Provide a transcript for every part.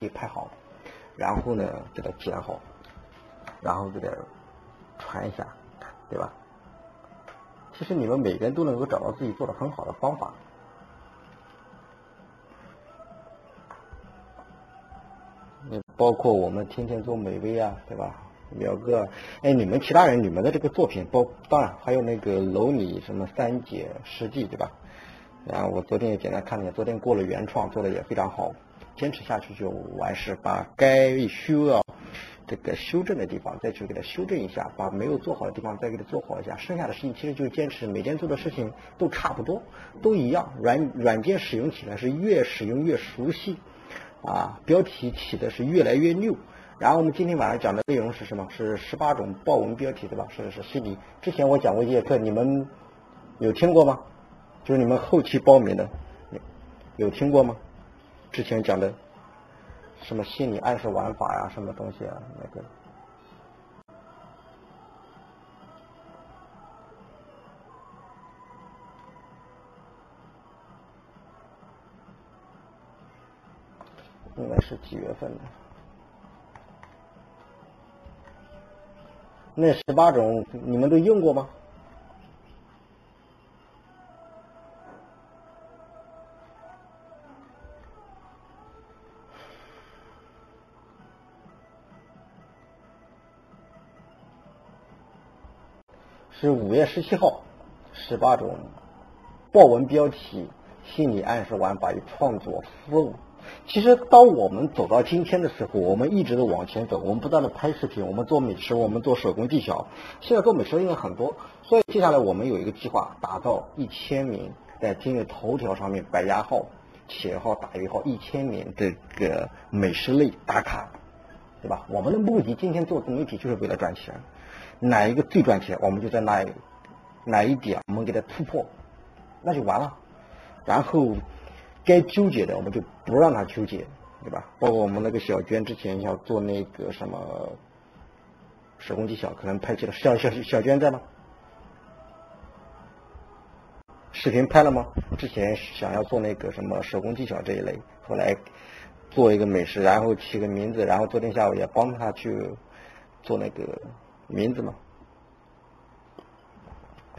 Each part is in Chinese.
给拍好，然后呢给它剪好，然后给它传一下，对吧？其实你们每个人都能够找到自己做的很好的方法。你包括我们天天做美味啊，对吧？苗哥，哎，你们其他人，你们的这个作品，包当然还有那个楼里什么三姐师弟，对吧？然后我昨天也简单看了一下，昨天过了原创，做的也非常好，坚持下去就完事，把该修要这个修正的地方再去给它修正一下，把没有做好的地方再给它做好一下，剩下的事情其实就是坚持，每天做的事情都差不多，都一样，软软件使用起来是越使用越熟悉。啊，标题起的是越来越溜。然后我们今天晚上讲的内容是什么？是十八种报文标题，对吧？是是是你之前我讲过一节课，你们有听过吗？就是你们后期报名的，有听过吗？之前讲的什么心理暗示玩法呀，什么东西啊？那个应该是几月份的？那十八种你们都用过吗？是五月十七号，十八种报文标题、心理暗示玩法与创作思路。其实，当我们走到今天的时候，我们一直都往前走，我们不断的拍视频，我们做美食，我们做手工技巧。现在做美食的人很多，所以接下来我们有一个计划，打造一千名在今日头条上面百家号、企业号、打鱼号一千名这个美食类打卡，对吧？我们的目的今天做自媒体就是为了赚钱，哪一个最赚钱，我们就在哪哪一点我们给它突破，那就完了。然后。该纠结的我们就不让他纠结，对吧？包括我们那个小娟之前要做那个什么手工技巧，可能拍起了。小小小娟在吗？视频拍了吗？之前想要做那个什么手工技巧这一类，后来做一个美食，然后起个名字，然后昨天下午也帮他去做那个名字嘛，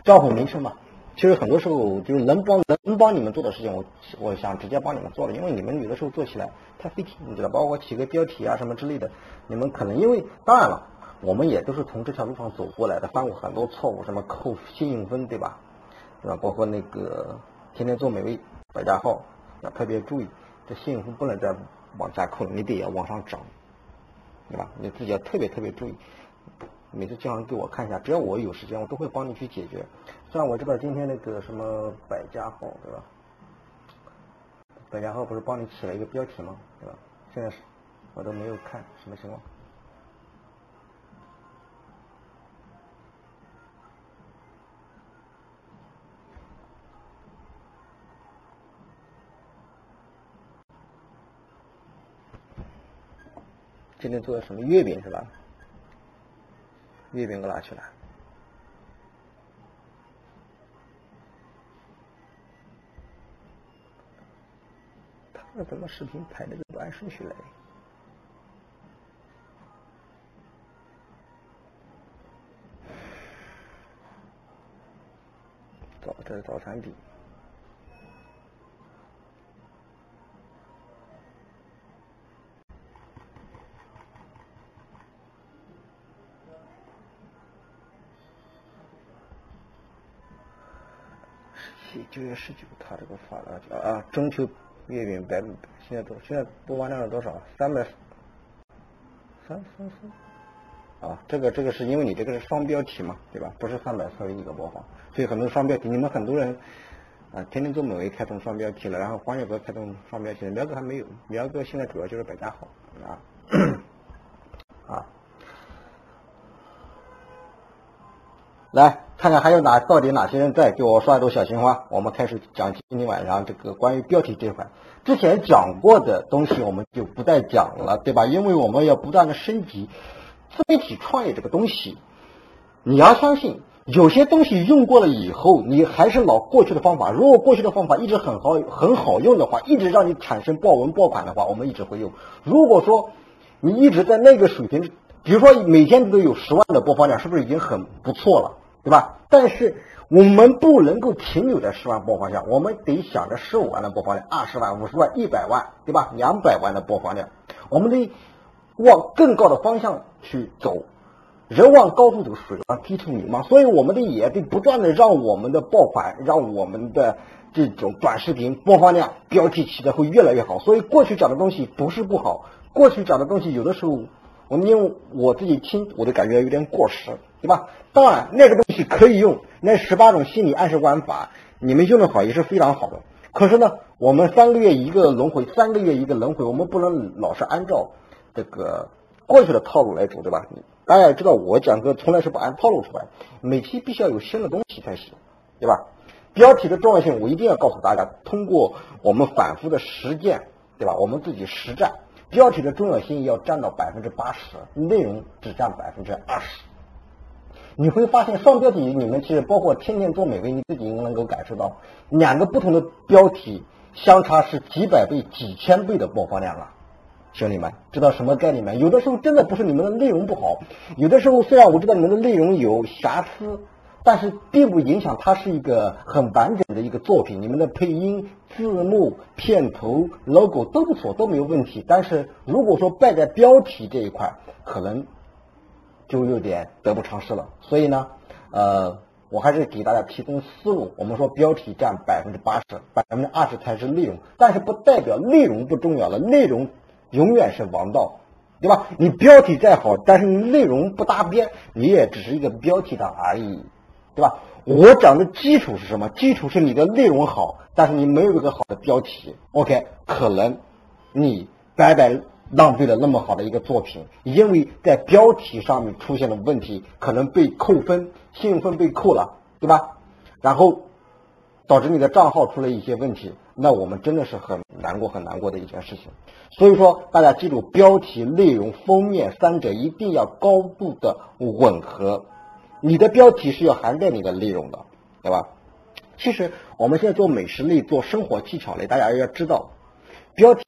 账户名称嘛。其实很多时候就是能帮能帮你们做的事情，我我想直接帮你们做了，因为你们有的时候做起来太费劲，你知道，包括起个标题啊什么之类的，你们可能因为当然了，我们也都是从这条路上走过来的，犯过很多错误，什么扣信用分，对吧？对吧？包括那个天天做美味百家号，要特别注意，这信用分不能再往下扣，你得要往上涨，对吧？你自己要特别特别注意。每次经常给我看一下，只要我有时间，我都会帮你去解决。虽然我知道今天那个什么百家号，对吧？百家号不是帮你起了一个标题吗？对吧？现在是，我都没有看什么情况。今天做的什么月饼是吧？月饼搁哪去了。他怎么视频拍的不按顺序来？早，这是早餐饼九月十九，他这个发了啊，中秋月饼百现在多，现在播放量是多少？三百三三三啊，这个这个是因为你这个是双标题嘛，对吧？不是三百四十一个播放，所以很多双标题，你们很多人啊，天天做美味开通双标题了，然后黄月哥开通双标题了，苗哥还没有，苗哥现在主要就是百家好啊 啊。来看看还有哪到底哪些人在给我刷一朵小心花。我们开始讲今天晚上这个关于标题这块，之前讲过的东西我们就不再讲了，对吧？因为我们要不断的升级自媒体创业这个东西。你要相信，有些东西用过了以后，你还是老过去的方法。如果过去的方法一直很好很好用的话，一直让你产生爆文爆款的话，我们一直会用。如果说你一直在那个水平，比如说每天都有十万的播放量，是不是已经很不错了，对吧？但是我们不能够停留在十万播放量，我们得想着十五万的播放量、二十万、五十万、一百万，对吧？两百万的播放量，我们得往更高的方向去走。人往高处走，水往低处流嘛。所以我们的也得不断的让我们的爆款，让我们的这种短视频播放量、标题起的会越来越好。所以过去讲的东西不是不好，过去讲的东西有的时候，我们因为我自己听，我都感觉有点过时，对吧？当然那个东西可以用，那十八种心理暗示玩法，你们用的好也是非常好的。可是呢，我们三个月一个轮回，三个月一个轮回，我们不能老是按照这个过去的套路来走，对吧？大家也知道，我讲课从来是不按套路出牌，每期必须要有新的东西才行，对吧？标题的重要性，我一定要告诉大家，通过我们反复的实践，对吧？我们自己实战，标题的重要性要占到百分之八十，内容只占百分之二十。你会发现，双标题你们其实包括天天做美味，你自己应该能够感受到，两个不同的标题相差是几百倍、几千倍的播放量啊。兄弟们，知道什么概念吗？有的时候真的不是你们的内容不好，有的时候虽然我知道你们的内容有瑕疵，但是并不影响它是一个很完整的一个作品。你们的配音、字幕、片头、logo 都不错，都没有问题。但是如果说败在标题这一块，可能就有点得不偿失了。所以呢，呃，我还是给大家提供思路。我们说标题占百分之八十，百分之二十才是内容，但是不代表内容不重要了，内容。永远是王道，对吧？你标题再好，但是你内容不搭边，你也只是一个标题党而已，对吧？我讲的基础是什么？基础是你的内容好，但是你没有一个好的标题，OK？可能你白白浪费了那么好的一个作品，因为在标题上面出现了问题，可能被扣分，信用分被扣了，对吧？然后导致你的账号出了一些问题。那我们真的是很难过、很难过的一件事情。所以说，大家记住，标题、内容、封面三者一定要高度的吻合。你的标题是要涵盖你的内容的，对吧？其实我们现在做美食类、做生活技巧类，大家要知道，标题。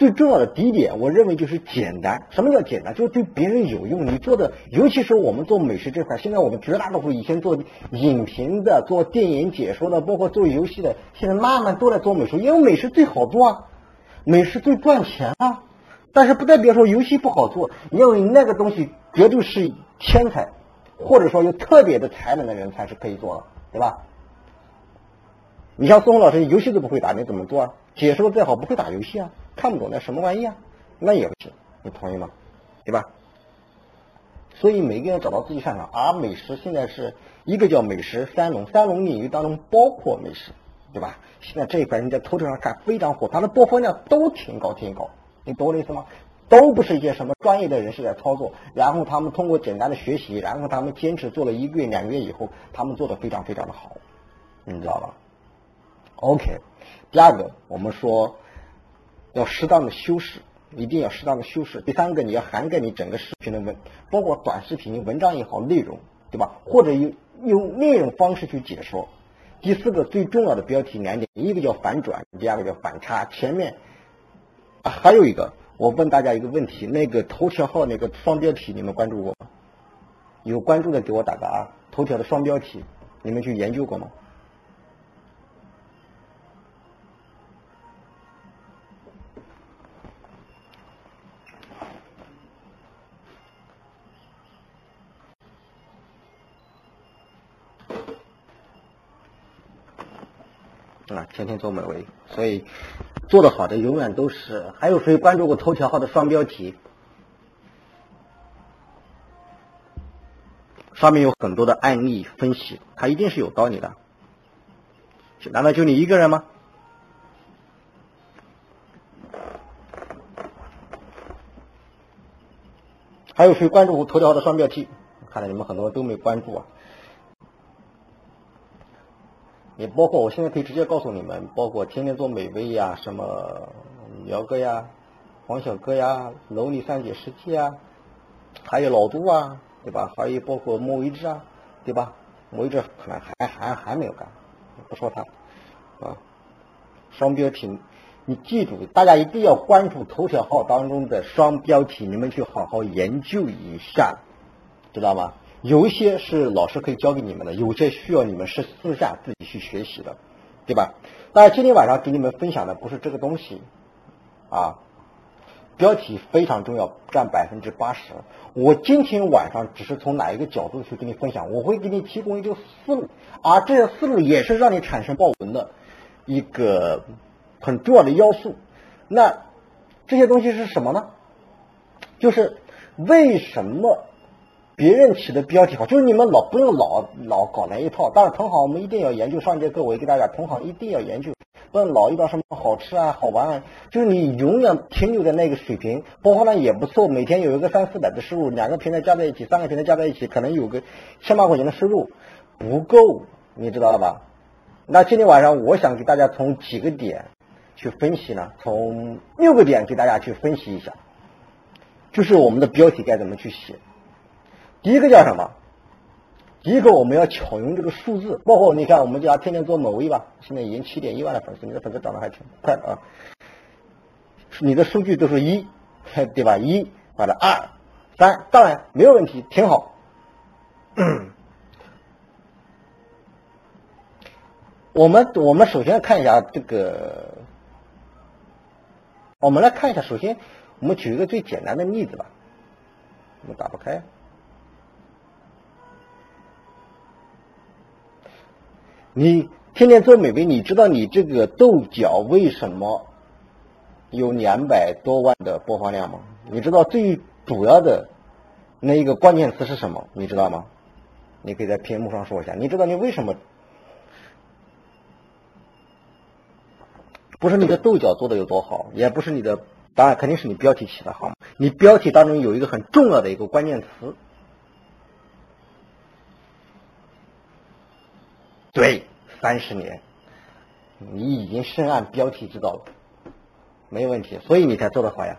最重要的第一点，我认为就是简单。什么叫简单？就是对别人有用。你做的，尤其是我们做美食这块，现在我们绝大多数以前做影评的、做电影解说的，包括做游戏的，现在慢慢都在做美食，因为美食最好做啊，美食最赚钱啊。但是不代表说游戏不好做，因为那个东西绝对是天才，或者说有特别的才能的人才是可以做的，对吧？你像宋红老师，游戏都不会打，你怎么做啊？解说再好，不会打游戏啊？看不懂那什么玩意啊？那也不行，你同意吗？对吧？所以每个人找到自己擅长，而美食现在是一个叫美食三龙，三龙领域当中包括美食，对吧？现在这一块你在头条上看非常火，它的播放量都挺高挺高，你懂我的意思吗？都不是一些什么专业的人士在操作，然后他们通过简单的学习，然后他们坚持做了一个月两个月以后，他们做的非常非常的好，你知道吧？OK，第二个我们说。要适当的修饰，一定要适当的修饰。第三个，你要涵盖你整个视频的文，包括短视频、文章也好，内容，对吧？或者用用内容方式去解说。第四个最重要的标题两点，一个叫反转，第二个叫反差。前面还有一个，我问大家一个问题：那个头条号那个双标题，你们关注过吗？有关注的给我打个啊！头条的双标题，你们去研究过吗？啊，天天做美味，所以做的好的永远都是。还有谁关注过头条号的双标题？上面有很多的案例分析，它一定是有道理的。难道就你一个人吗？还有谁关注过头条号的双标题？看来你们很多都没关注啊。也包括我现在可以直接告诉你们，包括天天做美味呀，什么苗哥呀、黄小哥呀、楼里三姐世界啊，还有老杜啊，对吧？还有包括莫为之啊，对吧？我一直可能还还还没有干，不说他啊。双标题，你记住，大家一定要关注头条号当中的双标题，你们去好好研究一下，知道吗？有一些是老师可以教给你们的，有些需要你们是私下自己去学习的，对吧？但是今天晚上给你们分享的不是这个东西啊，标题非常重要，占百分之八十。我今天晚上只是从哪一个角度去跟你分享，我会给你提供一个思路，而这些思路也是让你产生报文的一个很重要的要素。那这些东西是什么呢？就是为什么？别人起的标题好，就是你们老不用老老搞那一套。但是同行我们一定要研究，上节课我也给大家，同行一定要研究，不能老遇到什么好吃啊、好玩啊，就是你永远停留在那个水平。播放量也不错，每天有一个三四百的收入，两个平台加在一起，三个平台加在一起，可能有个千把块钱的收入，不够，你知道了吧？那今天晚上我想给大家从几个点去分析呢？从六个点给大家去分析一下，就是我们的标题该怎么去写。第一个叫什么？第一个我们要巧用这个数字，包括你看我们家天天做某位吧，现在已经七点一万的粉丝，你的粉丝涨得还挺快的啊。你的数据都是一，对吧？一完了二、三，当然没有问题，挺好。我们我们首先看一下这个，我们来看一下，首先我们举一个最简单的例子吧，我们打不开。你天天做美味，你知道你这个豆角为什么有两百多万的播放量吗？你知道最主要的那一个关键词是什么？你知道吗？你可以在屏幕上说一下。你知道你为什么？不是你的豆角做的有多好，也不是你的，当然肯定是你标题起的好。你标题当中有一个很重要的一个关键词。对，三十年，你已经深谙标题之道了，没问题，所以你才做得好呀。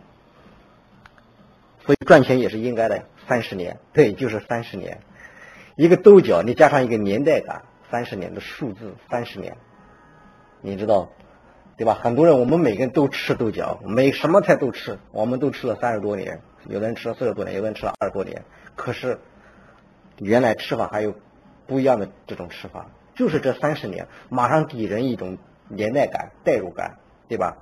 所以赚钱也是应该的呀。三十年，对，就是三十年。一个豆角，你加上一个年代感，三十年的数字，三十年，你知道，对吧？很多人，我们每个人都吃豆角，每什么菜都吃，我们都吃了三十多年，有的人吃了四十多年，有的人吃了二十多年。可是，原来吃法还有不一样的这种吃法。就是这三十年，马上给人一种年代感、代入感，对吧？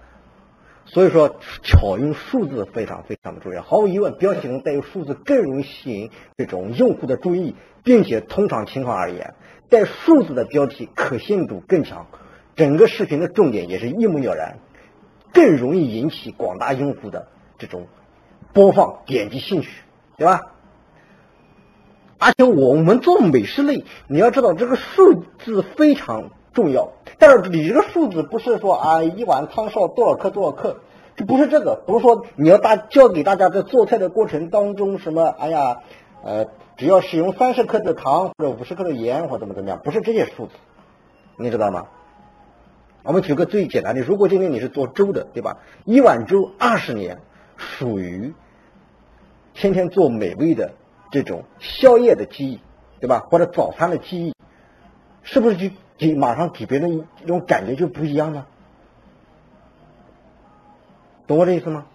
所以说，巧用数字非常非常的重要。毫无疑问，标题能带有数字更容易吸引这种用户的注意，并且通常情况而言，带数字的标题可信度更强，整个视频的重点也是一目了然，更容易引起广大用户的这种播放、点击兴趣，对吧？而且我们做美食类，你要知道这个数字非常重要。但是你这个数字不是说啊一碗汤烧多少克多少克，这不是这个，不是说你要大教给大家在做菜的过程当中什么，哎呀，呃，只要使用三十克的糖或者五十克的盐或怎么怎么样，不是这些数字，你知道吗？我们举个最简单的，如果今天你是做粥的，对吧？一碗粥二十年，属于天天做美味的。这种宵夜的记忆，对吧？或者早餐的记忆，是不是就给马上给别人一种感觉就不一样呢？懂我这意思吗？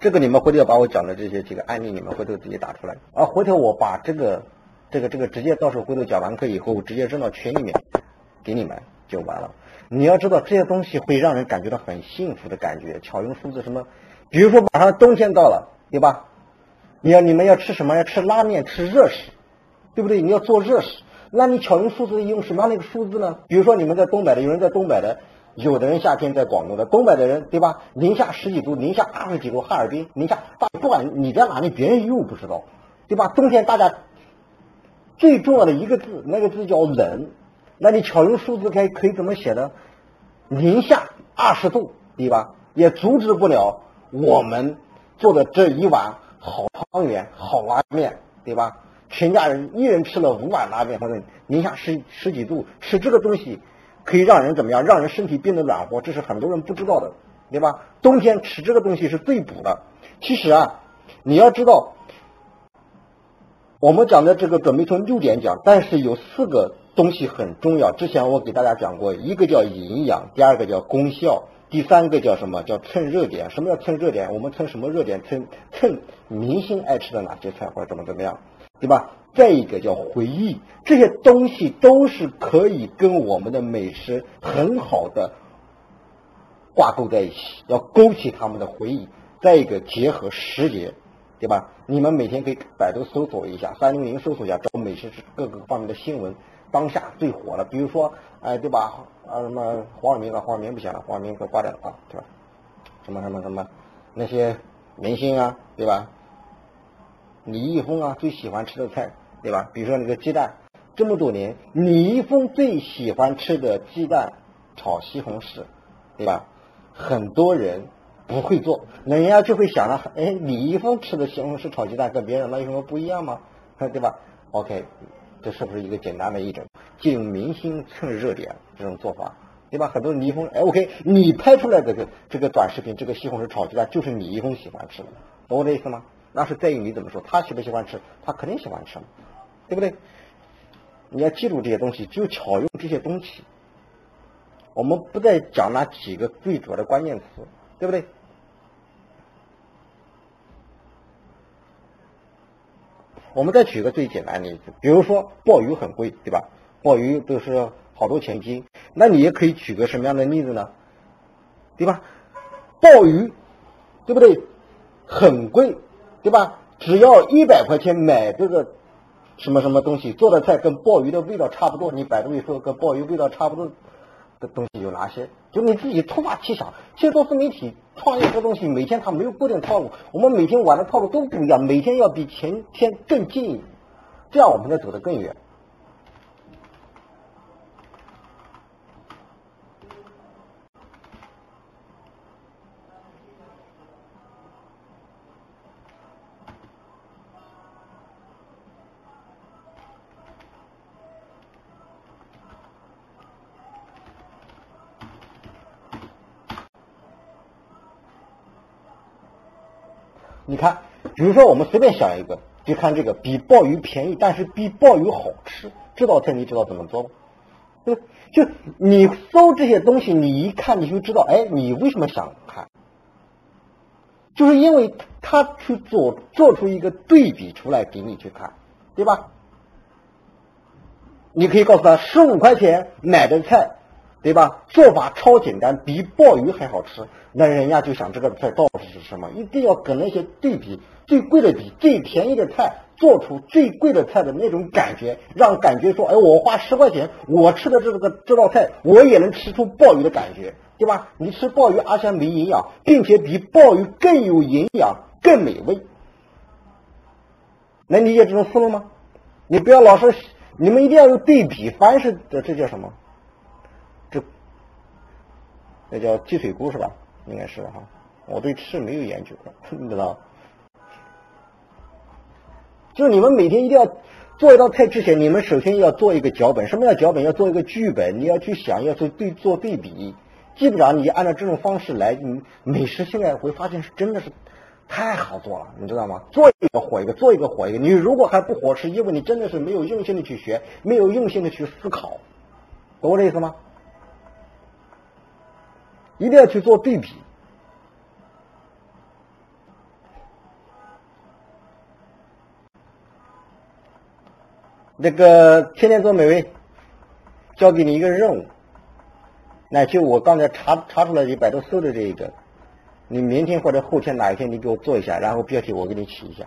这个你们回头要把我讲的这些几个案例，你们回头自己打出来啊。回头我把这个、这个、这个直接到时候回头讲完课以后，直接扔到群里面给你们。就完了。你要知道这些东西会让人感觉到很幸福的感觉。巧用数字什么？比如说马上冬天到了，对吧？你要你们要吃什么？要吃拉面，吃热食，对不对？你要做热食，那你巧用数字用什么样的一个数字呢？比如说你们在东北的，有人在东北的，有的人夏天在广东的。东北的人对吧？零下十几度，零下二十几度，哈尔滨零下大，不管你在哪里，别人又不知道，对吧？冬天大家最重要的一个字，那个字叫冷。那你巧用数字可以可以怎么写呢？零下二十度，对吧？也阻止不了我们做的这一碗好汤圆、好拉面，对吧？全家人一人吃了五碗拉面，或者零下十十几度吃这个东西，可以让人怎么样？让人身体变得暖和，这是很多人不知道的。对吧？冬天吃这个东西是最补的。其实啊，你要知道，我们讲的这个准备从六点讲，但是有四个东西很重要。之前我给大家讲过，一个叫营养，第二个叫功效，第三个叫什么叫蹭热点？什么叫蹭热点？我们蹭什么热点？蹭蹭明星爱吃的哪些菜或者怎么怎么样，对吧？再一个叫回忆，这些东西都是可以跟我们的美食很好的挂钩在一起，要勾起他们的回忆。再一个结合时节，对吧？你们每天可以百度搜索一下，三六零搜索一下，找美食各个方面的新闻，当下最火的，比如说，哎，对吧？啊什么黄晓明啊，黄晓明不行了，黄晓明可挂掉了啊，对吧？什么什么什么那些明星啊，对吧？李易峰啊，最喜欢吃的菜。对吧？比如说那个鸡蛋，这么多年，李易峰最喜欢吃的鸡蛋炒西红柿，对吧？很多人不会做，那人家就会想了，哎，李易峰吃的西红柿炒鸡蛋跟别人那有什么不一样吗？对吧？OK，这是不是一个简单的一种借用明星蹭热点这种做法，对吧？很多李易峰，哎，OK，你拍出来的这个这个短视频，这个西红柿炒鸡蛋就是李易峰喜欢吃的，懂我的意思吗？那是在于你怎么说，他喜不喜欢吃，他肯定喜欢吃。对不对？你要记住这些东西，就巧用这些东西。我们不再讲那几个最主要的关键词，对不对？我们再举个最简单的例子，比如说鲍鱼很贵，对吧？鲍鱼都是好多钱一斤，那你也可以举个什么样的例子呢？对吧？鲍鱼，对不对？很贵，对吧？只要一百块钱买这个。什么什么东西做的菜跟鲍鱼的味道差不多？你百度一搜，跟鲍鱼味道差不多的东西有哪些？就你自己突发奇想。其实做自媒体创业这东西，每天它没有固定套路，我们每天玩的套路都不一样，每天要比前天更近，这样我们才走得更远。比如说我们随便想一个，就看这个比鲍鱼便宜，但是比鲍鱼好吃，这道菜你知道怎么做吗？就就你搜这些东西，你一看你就知道，哎，你为什么想看？就是因为他去做做出一个对比出来给你去看，对吧？你可以告诉他，十五块钱买的菜。对吧？做法超简单，比鲍鱼还好吃。那人家就想这个菜到底是什么？一定要跟那些对比，最贵的底最便宜的菜，做出最贵的菜的那种感觉，让感觉说，哎，我花十块钱，我吃的这个这道菜，我也能吃出鲍鱼的感觉，对吧？你吃鲍鱼而且没营养，并且比鲍鱼更有营养、更美味，能理解这种思路吗？你不要老是，你们一定要有对比，凡是这这叫什么？这那叫鸡腿菇是吧？应该是哈，我对吃没有研究，你知道？就是你们每天一定要做一道菜之前，你们首先要做一个脚本。什么叫脚本？要做一个剧本，你要去想，要做对做对比。基本上你按照这种方式来，你美食现在会发现是真的是太好做了，你知道吗？做一个火一个，做一个火一个。你如果还不火，是因为你真的是没有用心的去学，没有用心的去思考，懂我这意思吗？一定要去做对比。那个天天做美味，交给你一个任务，那就我刚才查查出来的百度搜的这一个，你明天或者后天哪一天你给我做一下，然后标题我给你起一下，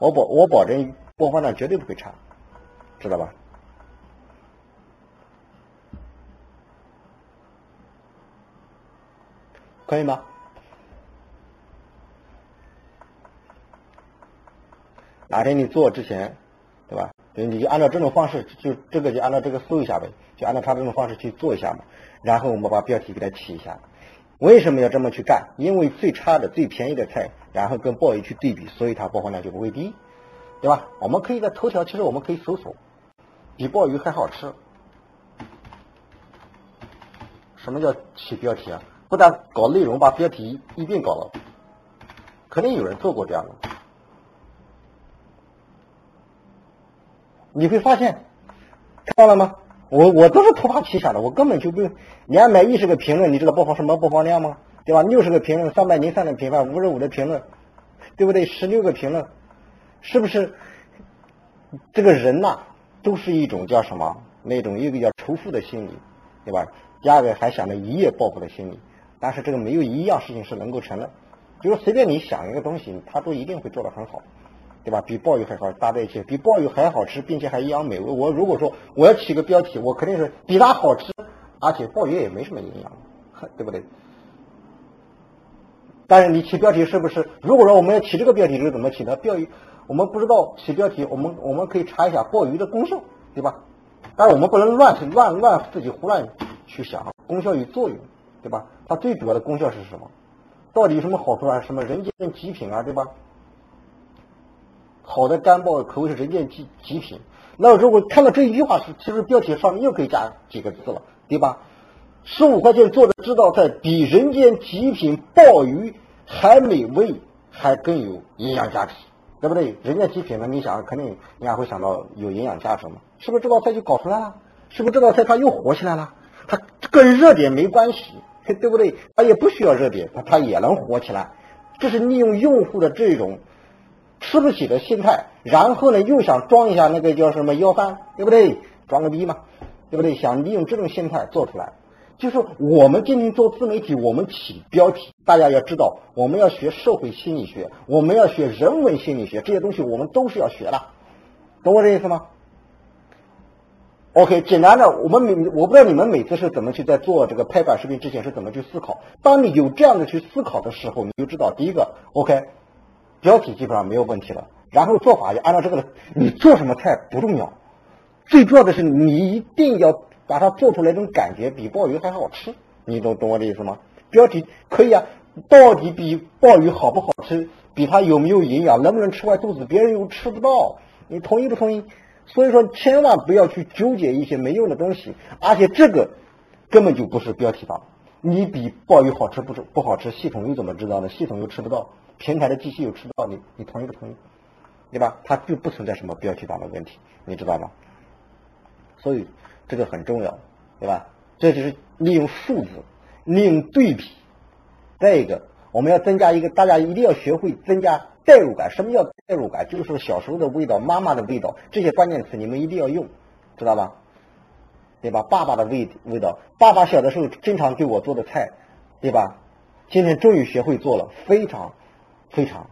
我保我保证播放量绝对不会差，知道吧？可以吗？哪天你做之前，你就按照这种方式，就这个就按照这个搜一下呗，就按照他这种方式去做一下嘛。然后我们把标题给它起一下。为什么要这么去干？因为最差的、最便宜的菜，然后跟鲍鱼去对比，所以它播放量就不会低，对吧？我们可以在头条，其实我们可以搜索，比鲍鱼还好吃。什么叫起标题啊？不但搞内容，把标题一并搞了，肯定有人做过这样的。你会发现，看到了吗？我我都是突发奇想的，我根本就不用。两百一十个评论，你知道播放什么播放量吗？对吧？六十个评论，三百零三的评分，五十五的评论，对不对？十六个评论，是不是？这个人呐，都是一种叫什么？那种一个叫仇富的心理，对吧？第二个还想着一夜暴富的心理。但是这个没有一样事情是能够成的，就是随便你想一个东西，他都一定会做得很好。对吧？比鲍鱼还好搭在一起，比鲍鱼还好吃，并且还营养美味。我如果说我要起个标题，我肯定是比它好吃，而且鲍鱼也没什么营养，对不对？但是你起标题是不是？如果说我们要起这个标题是怎么起的？标鱼我们不知道起标题，我们我们可以查一下鲍鱼的功效，对吧？但是我们不能乱乱乱自己胡乱去想功效与作用，对吧？它最主要的功效是什么？到底有什么好处啊？什么人间极品啊，对吧？好的干鲍可谓是人间极极品。那如果看到这一句话是，其实标题上面又可以加几个字了，对吧？十五块钱做的这道菜比人间极品鲍鱼还美味，还更有营养价值，对不对？人间极品呢，你想肯定人家会想到有营养价值嘛？是不是这道菜就搞出来了？是不是这道菜它又火起来了？它跟热点没关系，对不对？它也不需要热点，它它也能火起来。这是利用用户的这种。吃不起的心态，然后呢又想装一下那个叫什么要饭，对不对？装个逼嘛，对不对？想利用这种心态做出来，就是我们今天做自媒体，我们起标题，大家要知道，我们要学社会心理学，我们要学人文心理学，这些东西我们都是要学的，懂我这意思吗？OK，简单的，我们每我不知道你们每次是怎么去在做这个拍短视频之前是怎么去思考，当你有这样的去思考的时候，你就知道，第一个，OK。标题基本上没有问题了，然后做法就按照这个你做什么菜不重要，最重要的是你一定要把它做出来，这种感觉比鲍鱼还好吃。你懂懂我的意思吗？标题可以啊，到底比鲍鱼好不好吃？比它有没有营养？能不能吃坏肚子？别人又吃不到，你同意不同意？所以说，千万不要去纠结一些没用的东西，而且这个根本就不是标题党。你比鲍鱼好吃不不好吃？系统又怎么知道呢？系统又吃不到。平台的机器又吃不到你，你同意不同意？对吧？它就不存在什么标题党的问题，你知道吗？所以这个很重要，对吧？这就是利用数字，利用对比。再一个，我们要增加一个，大家一定要学会增加代入感。什么叫代入感？就是说小时候的味道，妈妈的味道，这些关键词你们一定要用，知道吧？对吧？爸爸的味味道，爸爸小的时候经常给我做的菜，对吧？今天终于学会做了，非常。非常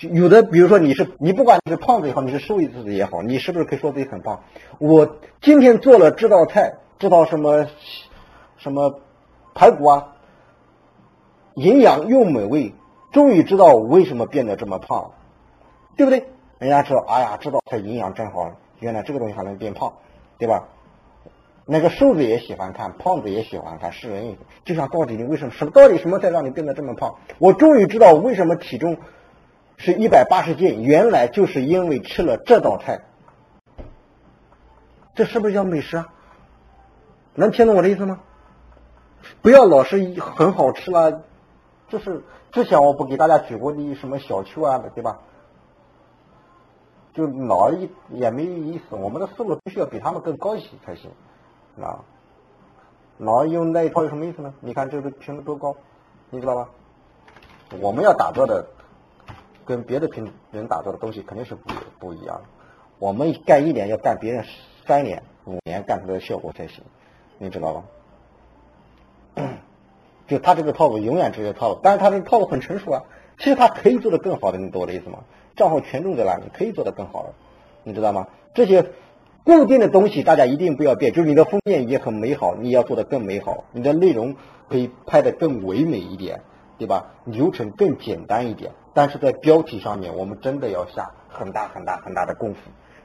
有的，比如说你是你不管你是胖子也好，你是瘦子也好，你是不是可以说自己很胖？我今天做了这道菜，这道什么什么排骨啊，营养又美味，终于知道我为什么变得这么胖，对不对？人家说，哎呀，这道菜营养真好，原来这个东西还能变胖，对吧？那个瘦子也喜欢看，胖子也喜欢看，是人就像到底你为什么什么到底什么才让你变得这么胖？我终于知道为什么体重是一百八十斤，原来就是因为吃了这道菜。这是不是叫美食啊？能听懂我的意思吗？不要老是很好吃了，就是之前我不给大家举过的什么小丘啊，对吧？就老一也没意思，我们的思路必须要比他们更高一些才行。啊，老用那一套有什么意思呢？你看这个评论多高，你知道吧？我们要打造的跟别的评人打造的东西肯定是不不一样的。我们干一年要干别人三年、五年干出来的效果才行，你知道吧？就他这个套路永远这些套路，但是他这个套路很成熟啊。其实他可以做的更好的，你懂我的意思吗？账号权重在哪里，可以做的更好的，你知道吗？这些。固定的东西大家一定不要变，就是你的封面也很美好，你要做的更美好，你的内容可以拍的更唯美一点，对吧？流程更简单一点，但是在标题上面，我们真的要下很大很大很大的功夫，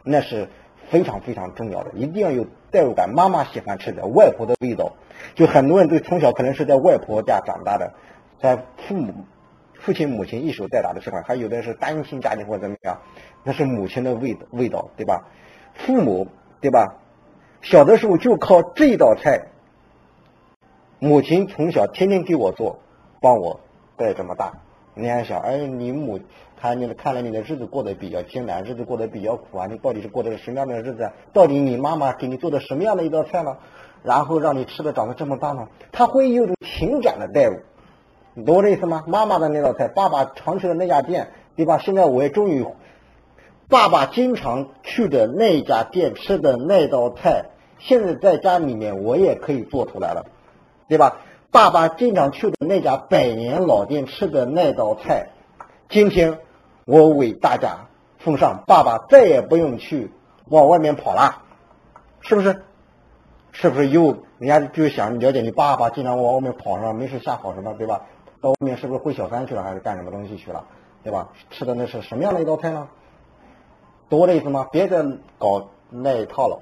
那是非常非常重要的，一定要有代入感。妈妈喜欢吃的外婆的味道，就很多人都从小可能是在外婆家长大的，在父母父亲母亲一手带大的吃饭，还有的是单亲家庭或者怎么样，那是母亲的味味道，对吧？父母对吧？小的时候就靠这道菜母亲从小天天给我做，帮我带这么大。你还想，哎，你母看你看来你的日子过得比较艰难，日子过得比较苦啊，你到底是过的是什么样的日子？啊到底你妈妈给你做的什么样的一道菜呢？然后让你吃的长得这么大呢？他会有种情感的代入，你懂我的意思吗？妈妈的那道菜，爸爸常去的那家店，对吧？现在我也终于，爸爸经常去的那家店吃的那道菜，现在在家里面我也可以做出来了，对吧？爸爸经常去的那家百年老店吃的那道菜，今天我为大家奉上，爸爸再也不用去往外面跑了，是不是？是不是又人家就想了解你爸爸经常往外面跑是吧？没事瞎跑什么对吧？到外面是不是会小三去了还是干什么东西去了对吧？吃的那是什么样的一道菜呢？懂我的意思吗？别再搞那一套了，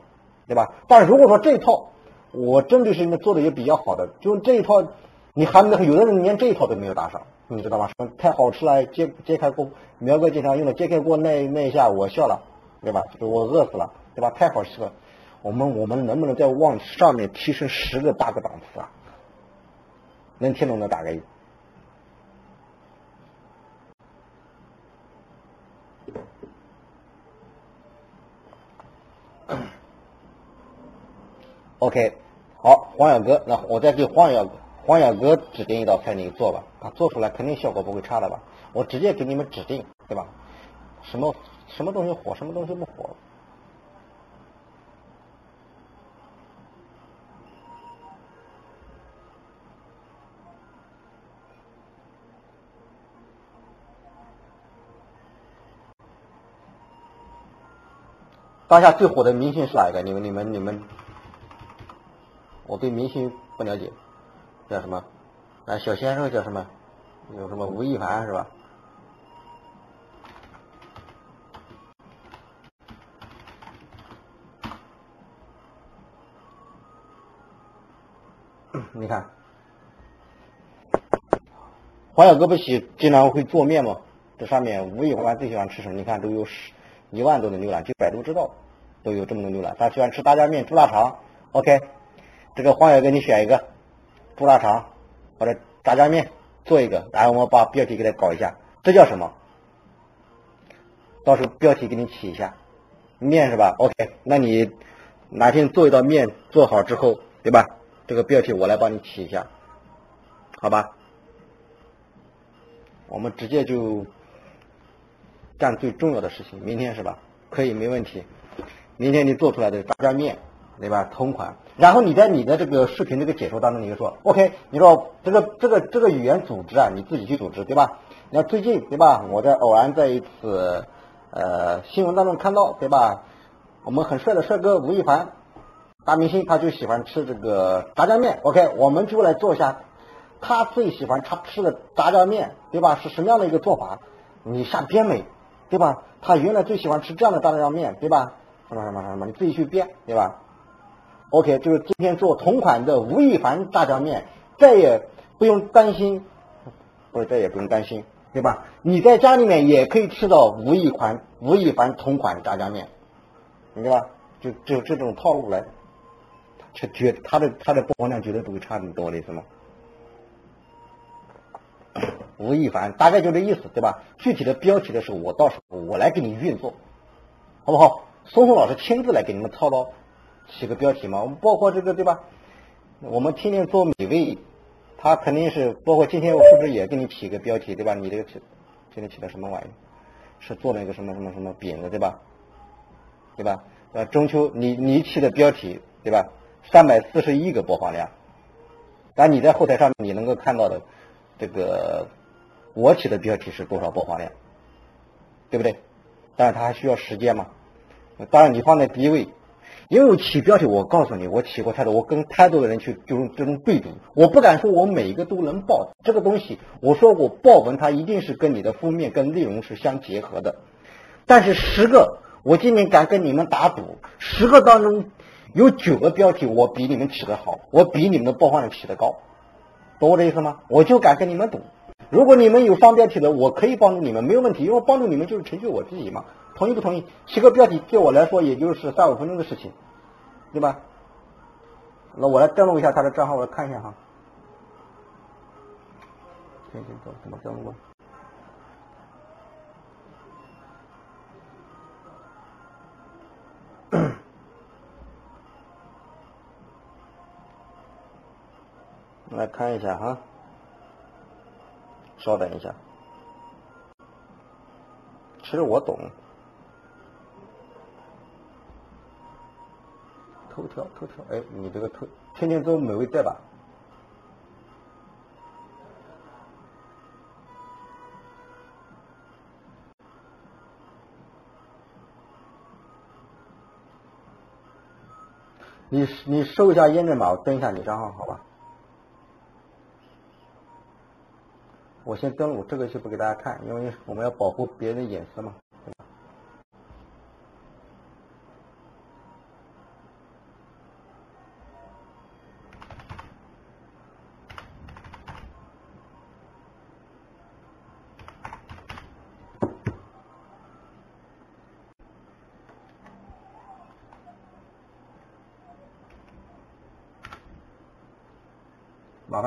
对吧？但如果说这一套我针对是你们做的也比较好的，就这一套你还没有的人连这一套都没有打上，你知道吗？太好吃了，揭揭开锅，苗哥经常用的揭开锅那那一下我笑了，对吧？我饿死了，对吧？太好吃了。我们我们能不能再往上面提升十个八个档次啊？能听懂的打个一。OK，好，黄小哥，那我再给黄小黄小哥指定一道菜，你做吧。他做出来肯定效果不会差的吧？我直接给你们指定，对吧？什么什么东西火，什么东西不火？当下最火的明星是哪一个？你们、你们、你们，我对明星不了解，叫什么？啊，小鲜肉叫什么？有什么吴亦凡是吧？你看，黄小哥不喜经常会做面吗？这上面吴亦凡最喜欢吃什么？你看都有十。一万多的浏览，就百度知道都有这么多浏览。他喜欢吃大酱面、猪大肠。OK，这个黄小哥你选一个猪大肠或者炸酱面做一个，然后我把标题给他搞一下。这叫什么？到时候标题给你起一下，面是吧？OK，那你哪天做一道面做好之后，对吧？这个标题我来帮你起一下，好吧？我们直接就。干最重要的事情，明天是吧？可以，没问题。明天你做出来的炸酱面，对吧？同款。然后你在你的这个视频这个解说当中，你就说，OK，你说这个这个这个语言组织啊，你自己去组织，对吧？你看最近，对吧？我在偶然在一次呃新闻当中看到，对吧？我们很帅的帅哥吴亦凡，大明星，他就喜欢吃这个炸酱面。OK，我们就来做一下他最喜欢他吃的炸酱面，对吧？是什么样的一个做法？你下编美。对吧？他原来最喜欢吃这样的炸酱面，对吧？什么什么什么，你自己去编，对吧？OK，就是今天做同款的吴亦凡炸酱面，再也不用担心，不是再也不用担心，对吧？你在家里面也可以吃到吴亦凡吴亦凡同款炸酱面，对吧？就就这种套路来，他绝他的他的曝光量绝对不会差，你懂我的意思吗？吴亦凡大概就这意思，对吧？具体的标题的时候，我到时候我来给你运作，好不好？松松老师亲自来给你们操刀，起个标题嘛。我们包括这个，对吧？我们天天做美味，他肯定是包括今天我是不是也给你起个标题，对吧？你这个起今天起的什么玩意？是做那个什么什么什么饼子，对吧？对吧？呃，中秋你你起的标题，对吧？三百四十一个播放量，但你在后台上你能够看到的这个。我起的标题是多少播放量，对不对？但是它还需要时间嘛。当然你放在第一位，因为我起标题，我告诉你，我起过太多，我跟太多的人去就这种对赌，我不敢说我每一个都能爆这个东西。我说我爆文它一定是跟你的封面跟内容是相结合的。但是十个，我今年敢跟你们打赌，十个当中有九个标题我比你们起的好，我比你们的播放量起的高，懂我的意思吗？我就敢跟你们赌。如果你们有上标题的，我可以帮助你们，没有问题，因为帮助你们就是成就我自己嘛。同意不同意？起个标题对我来说也就是三五分钟的事情，对吧？那我来登录一下他的账号，我来看一下哈。天天做怎么登录？来看一下哈，稍等一下。其实我懂。头条，头条，哎，你这个头天天做美味在吧？你你收一下验证码，我登一下你账号，好吧？我先登录，这个就不给大家看，因为我们要保护别人的隐私嘛。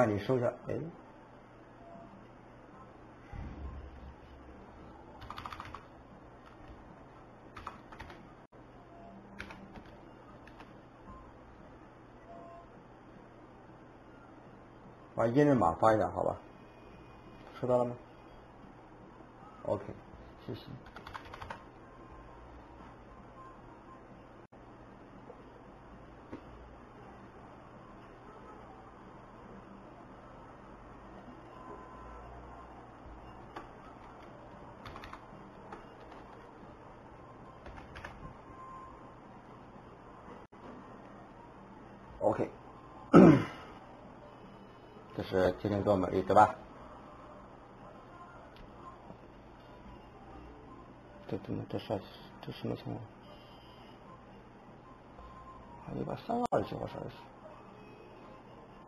你收下，哎，把验证码发一下，好吧？收到了吗？OK，谢谢。OK，天天做美丽对吧？这怎么这啥？这什么情况？你把三二叫我啥意思？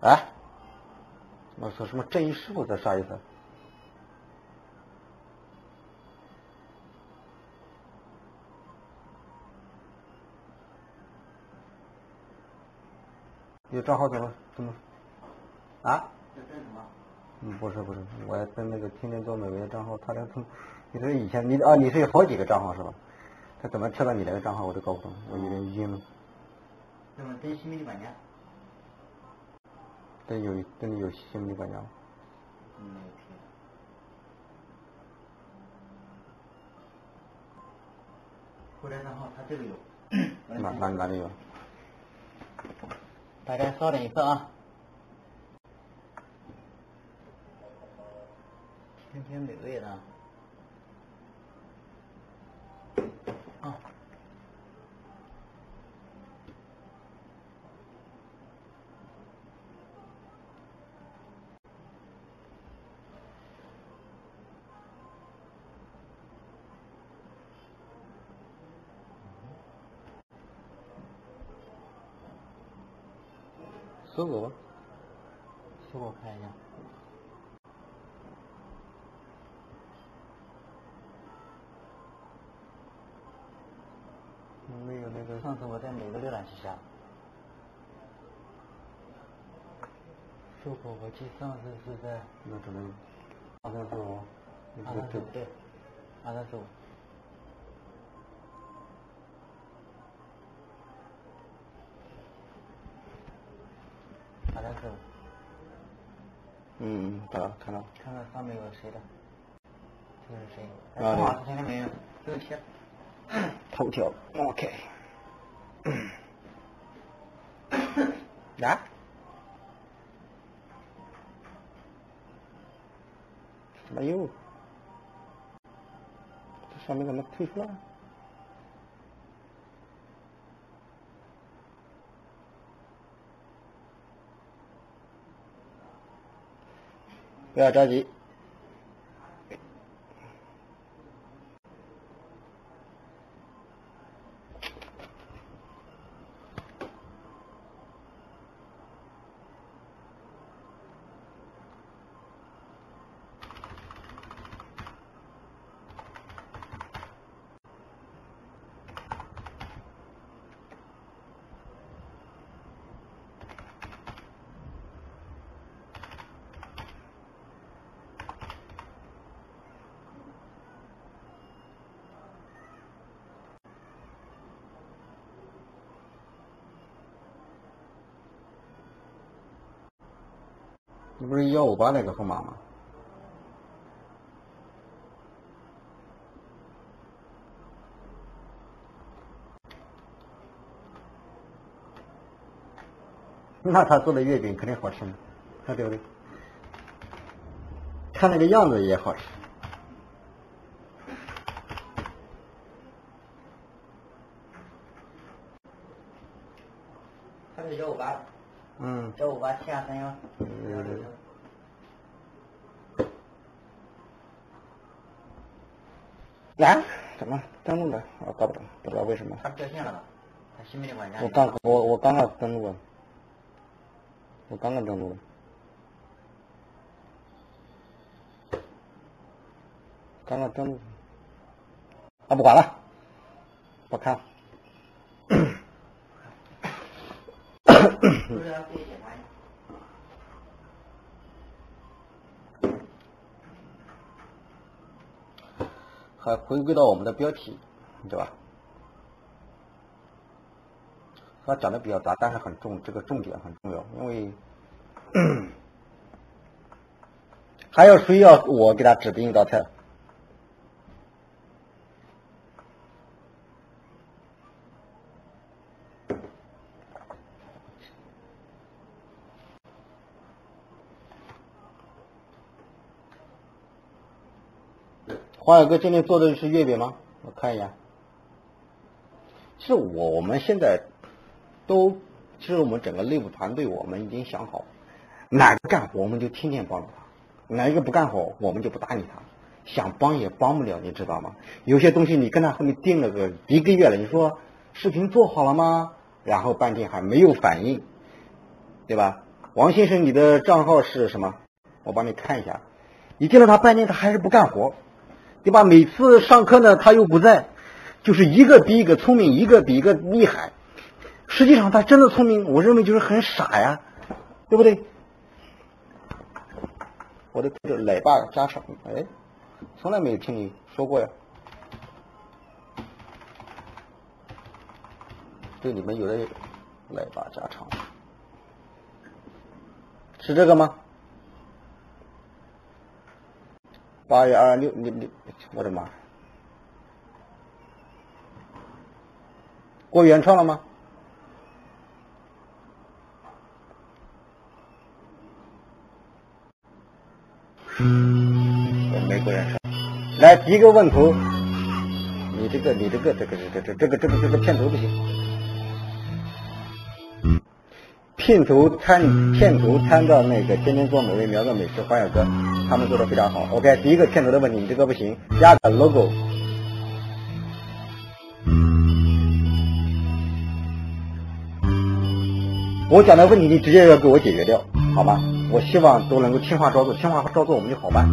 哎，我说什么正义师傅这啥意思？你账号怎么怎么？啊？嗯，不是不是，我要登那个天天做美味的账号，他俩从你是以前你啊你是有好几个账号是吧？他怎么跳到你那个账号我都搞不懂，我有点晕了。那么登新美丽管家？登有登有新美丽管家？嗯，没有听。后台账号他这个有。哪哪哪里有？大家稍等一下啊。天天美味的。啊。搜狗吧。搜狗看一下。没有那个。上次我在哪个浏览器下？搜狗，我记上次是在。那可能二三四五。二三四五对，二三四五。二三四五。嗯，到了，看到。看看上面有谁的？这是谁？啊正好是天天美味，六七。头条，OK。啊？没有，这上面怎么退出了？不要着急。这不是幺五八那个号码吗？那他做的月饼肯定好吃嘛，对不对？看那个样子也好吃。他是幺五八，嗯，幺五八七二三幺。嗯啊？怎么登录了？我搞不懂，不知道为什么。他掉线了吧？他新美的管家。我刚我我刚刚登录了，我刚刚登录了。刚刚登录。啊，不管了，不看了。还回归到我们的标题，对吧？他讲的比较杂，但是很重，这个重点很重要，因为 还有谁要我给他指定一道菜？黄小哥今天做的是月饼吗？我看一眼。其实我我们现在都，其实我们整个内部团队，我们已经想好，哪个干活我们就天天帮着他，哪一个不干活我们就不搭理他，想帮也帮不了，你知道吗？有些东西你跟他后面定了个一个月了，你说视频做好了吗？然后半天还没有反应，对吧？王先生，你的账号是什么？我帮你看一下。你盯了他半天，他还是不干活。对吧？每次上课呢，他又不在，就是一个比一个聪明，一个比一个厉害。实际上他真的聪明，我认为就是很傻呀，对不对？我的这奶爸家常，哎，从来没有听你说过呀。对你们有的奶爸家常，是这个吗？八月二六，你你，我的妈！过原创了吗？我没过原创。来，第一个问图，你这个，你这个，这个，这这这个这个这个片头不行。片头参片头参照那个天天做美味苗个美食花小哥，他们做的非常好。OK，第一个片头的问题，你这个不行，加个 logo。我讲的问题你直接要给我解决掉，好吗？我希望都能够听话照做，听话照做我们就好办。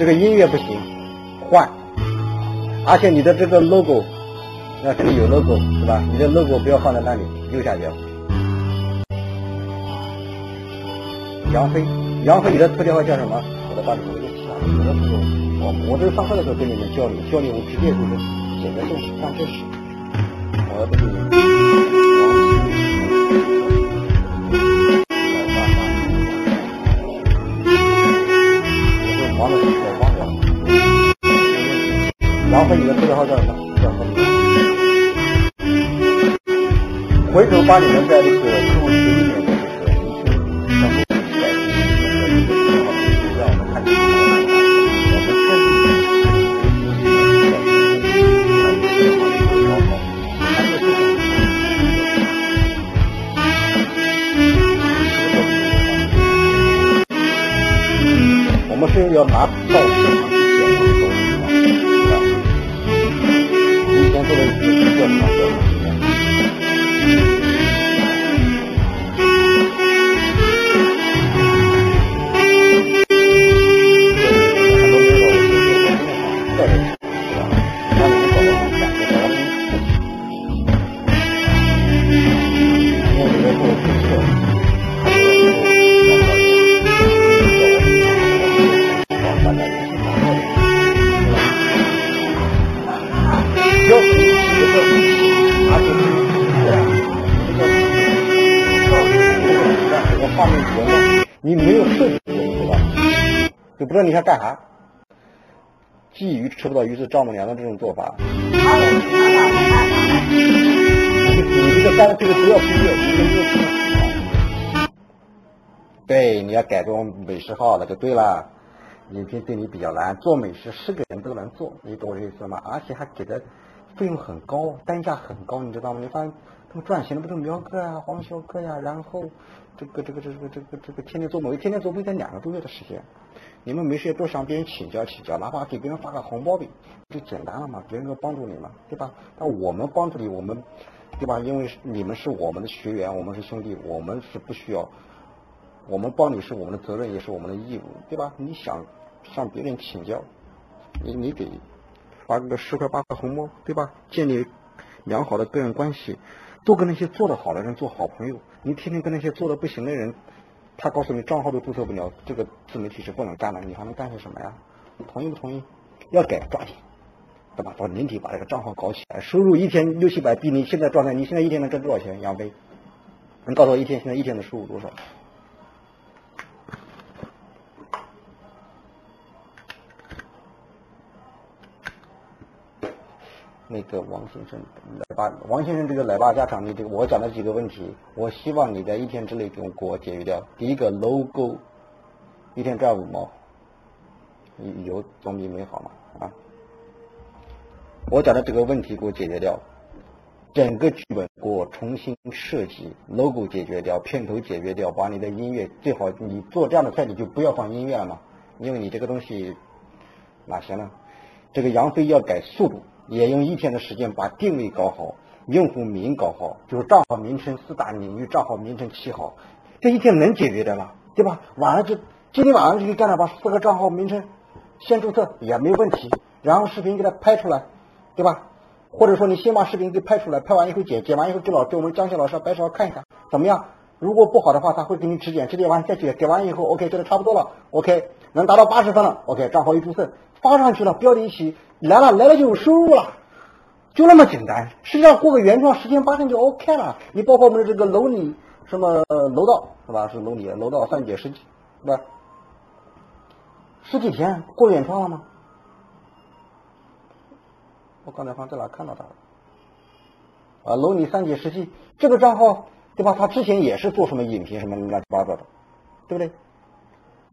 这个音乐不行，换。而且你的这个 logo，那这里有 logo 是吧？你的 logo 不要放在那里，右下角。杨飞，杨飞，你的头条号叫什么？我的把你们给记下来。有的时候，我我这个上课的时候跟你们交流，交流我直接就是写个正式，上正式。我要不给你们。杨飞，你的头条号叫什么？叫什么？回头把你们在这个干啥。鲫鱼吃不到鱼是丈母娘的这种做法。你这干这个不要忽略，对，你要改做美食号那就对了。饮品对你比较难，做美食是个人都能做，你懂我这意思吗？而且还给的费用很高，单价很高，你知道吗？你发现他们赚钱的不都苗哥啊、黄小哥呀，然后这个这个这个这个这个天天做某一天天做不才两个多月的时间。你们没事多向别人请教请教，哪怕给别人发个红包呗，就简单了嘛，别人能帮助你嘛，对吧？那我们帮助你，我们对吧？因为你们是我们的学员，我们是兄弟，我们是不需要，我们帮你是我们的责任，也是我们的义务，对吧？你想。向别人请教，你你给发个十块八块红包，对吧？建立良好的个人关系，多跟那些做得好的人做好朋友。你天天跟那些做的不行的人，他告诉你账号都注册不了，这个自媒体是不能干的，你还能干些什么呀？你同意不同意？要改抓紧，对吧？到年底把这个账号搞起来，收入一天六七百，币你现在状态，你现在一天能挣多少钱？杨飞，能告诉我一天现在一天的收入多少？那个王先生，奶爸，王先生这个奶爸家长，你这个我讲的几个问题，我希望你在一天之内给我给我解决掉。第一个，logo，一天赚五毛，有总比没好嘛啊！我讲的这个问题给我解决掉，整个剧本给我重新设计，logo 解决掉，片头解决掉，把你的音乐最好你做这样的菜你就不要放音乐了嘛，因为你这个东西哪行呢？这个杨飞要改速度。也用一天的时间把定位搞好，用户名搞好，就是账号名称四大领域账号名称起好，这一天能解决的了，对吧？晚上就今天晚上就可以干了，把四个账号名称先注册也没问题，然后视频给它拍出来，对吧？或者说你先把视频给拍出来，拍完以后剪，剪完以后给老给我们江西老师、白老师看一下，怎么样？如果不好的话，他会给你指点，指点完再解，解完以后 OK，觉得差不多了，OK，能达到八十分了，OK，账号一注册，发上去了，标题一起。来了来了就有收入了，就那么简单。实际上过个原创十天八天就 OK 了。你包括我们的这个楼里什么楼道是吧？是楼里楼道三姐十几，是吧？十几天过原创了吗？我刚才好像在哪看到他了？啊，楼里三姐十几这个账号对吧？他之前也是做什么影评什么乱七八糟的，对不对？